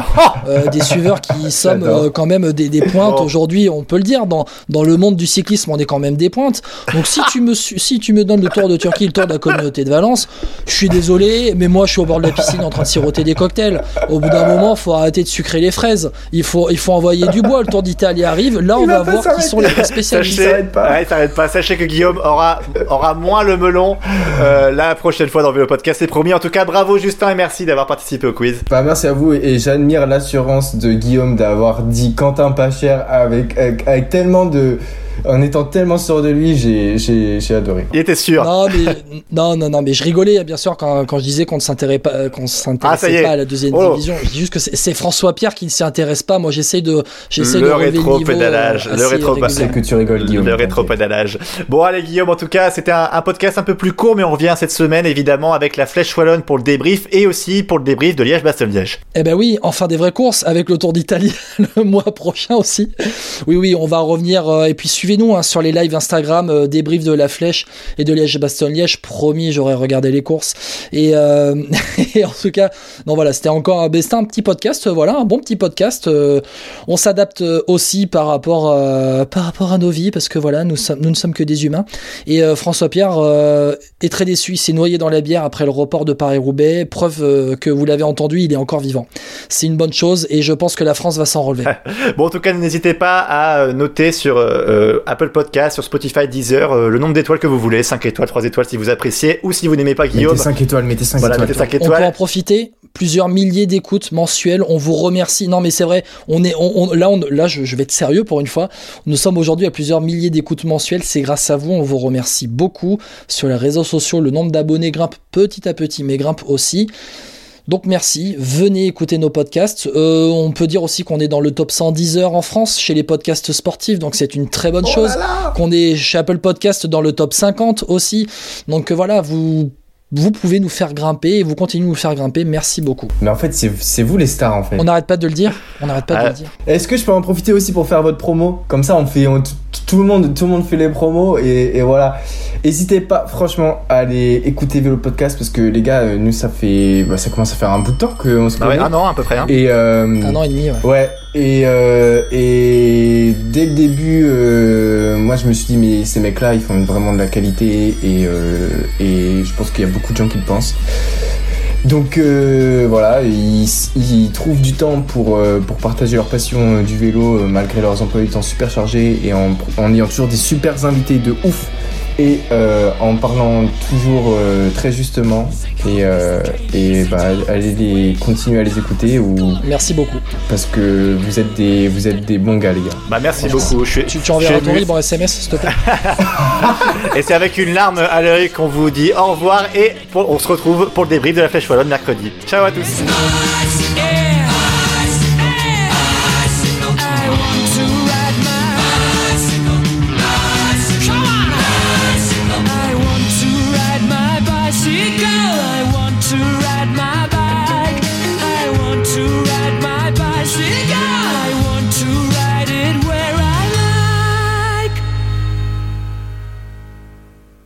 euh, des suiveurs qui sommes euh, quand même des, des pointes aujourd'hui, on peut le dire, dans, dans le monde du cyclisme, on est quand même des pointes. Donc si tu me, si tu me donnes le Tour de Turquie, le Tour de la communauté de Valence, je suis désolé, mais moi, je suis au bord de la piscine en train de siroter des cocktails. Au bout d'un moment, faut arrêter de sucrer les fraises. Il faut, il faut envoyer du bois. Le Tour d'Italie arrive. Là, on Il va va pas voir qui sont les spécialistes. Sachez, s'arrête pas. Ouais, pas. Sachez que Guillaume aura, aura moins le melon euh, la prochaine fois dans le podcast, c'est promis. En tout cas, bravo Justin et merci d'avoir participé au quiz. Bah, merci à vous et, et j'admire l'assurance de Guillaume d'avoir dit Quentin Pacher avec, avec, avec tellement de. En étant tellement sûr de lui, j'ai, adoré. Il était sûr. Non, mais, non, non, non, mais je rigolais, bien sûr, quand, quand je disais qu'on ne s'intéressait pas, qu'on Ah, s'intéressait pas à la deuxième Oh. division. Je dis juste que c'est François Pierre qui ne s'y intéresse pas. Moi, j'essaie de, j'essaie de le rétro-pédalage, le assez rétro- régulièrement. C'est que tu rigoles, Guillaume. Le rétro-pédalage. Bon, allez, Guillaume, en tout cas, c'était un, un podcast un peu plus court, mais on revient cette semaine, évidemment, avec la Flèche Wallonne pour le débrief et aussi pour le débrief de Liège-Bastogne-Liège. Eh ben oui, enfin des vraies courses avec le Tour d'Italie le mois prochain aussi. Oui, oui, on va revenir euh, et puis suivez-nous hein, sur les lives Instagram, euh, débrief de la Flèche et de Liège-Bastogne-Liège. Promis, j'aurais regardé les courses. Et, euh, en tout cas, non voilà, c'était encore un, ben, un petit podcast, euh, voilà, un bon petit podcast. euh, on s'adapte aussi par rapport par rapport à nos vies parce que voilà, nous sommes nous ne sommes que des humains. Et François Pierre euh, est très déçu, il s'est noyé dans la bière après le report de Paris-Roubaix. Preuve que vous l'avez entendu, il est encore vivant. C'est une bonne chose et je pense que la France va s'en relever. Bon, en tout cas, n'hésitez pas à noter sur Apple Podcast, sur Spotify, Deezer, euh, le nombre d'étoiles que vous voulez, 5 étoiles, 3 étoiles si vous appréciez, ou si vous n'aimez pas Guillaume, Mettez 5 étoiles, mettez 5 voilà, étoiles. mettez 5 On peut en profiter. Plusieurs milliers d'écoutes mensuelles. On vous remercie. Non, mais c'est vrai. On est, on, on- là, on, là, je, je vais être sérieux pour une fois. Nous sommes aujourd'hui à plusieurs milliers d'écoutes mensuelles. C'est grâce à vous. On vous remercie beaucoup. Sur les réseaux sociaux, le nombre d'abonnés grimpe petit à petit, mais grimpe aussi. Donc merci, venez écouter nos podcasts. Euh, on peut dire aussi qu'on est dans le top 110 heures en France chez les podcasts sportifs, donc c'est une très bonne chose. Qu'on est chez Apple Podcast dans le top 50 aussi. Donc euh, voilà, vous vous pouvez nous faire grimper et vous continuez de nous faire grimper. Merci beaucoup. Mais en fait, c'est, vous les stars en fait. On n'arrête pas de le dire. On n'arrête pas de le dire. Est-ce que je peux en profiter aussi pour faire votre promo? Comme ça, on fait, on- tout le monde, tout le monde fait les promos et, et voilà. N'hésitez pas, franchement, à aller écouter Vélo Podcast parce que les gars, euh, nous ça fait, bah, ça commence à faire un bout de temps qu'on se Ah ouais, connaît. un an à peu près. Hein. Et euh, Un an et demi, ouais. Ouais, et, euh, et dès le début, euh, moi je me suis dit, mais ces mecs-là, ils font vraiment de la qualité et, euh, je pense qu'il y a beaucoup de gens qui le pensent. Donc voilà, ils, trouvent du temps pour, pour partager leur passion du vélo malgré leurs emplois du temps super chargés et en, en ayant toujours des super invités de ouf et euh, en parlant toujours euh, très justement et, euh, et bah, allez les, continuer à les écouter ou Merci beaucoup. parce que vous êtes des vous êtes des bons gars les gars. Bah merci beaucoup. Je suis, Tu, tu enverras ton en SMS, s'il te plaît. Et c'est avec une larme à l'œil qu'on vous dit au revoir et pour- on se retrouve pour le débrief de la Flèche Wallonne mercredi. Ciao à tous.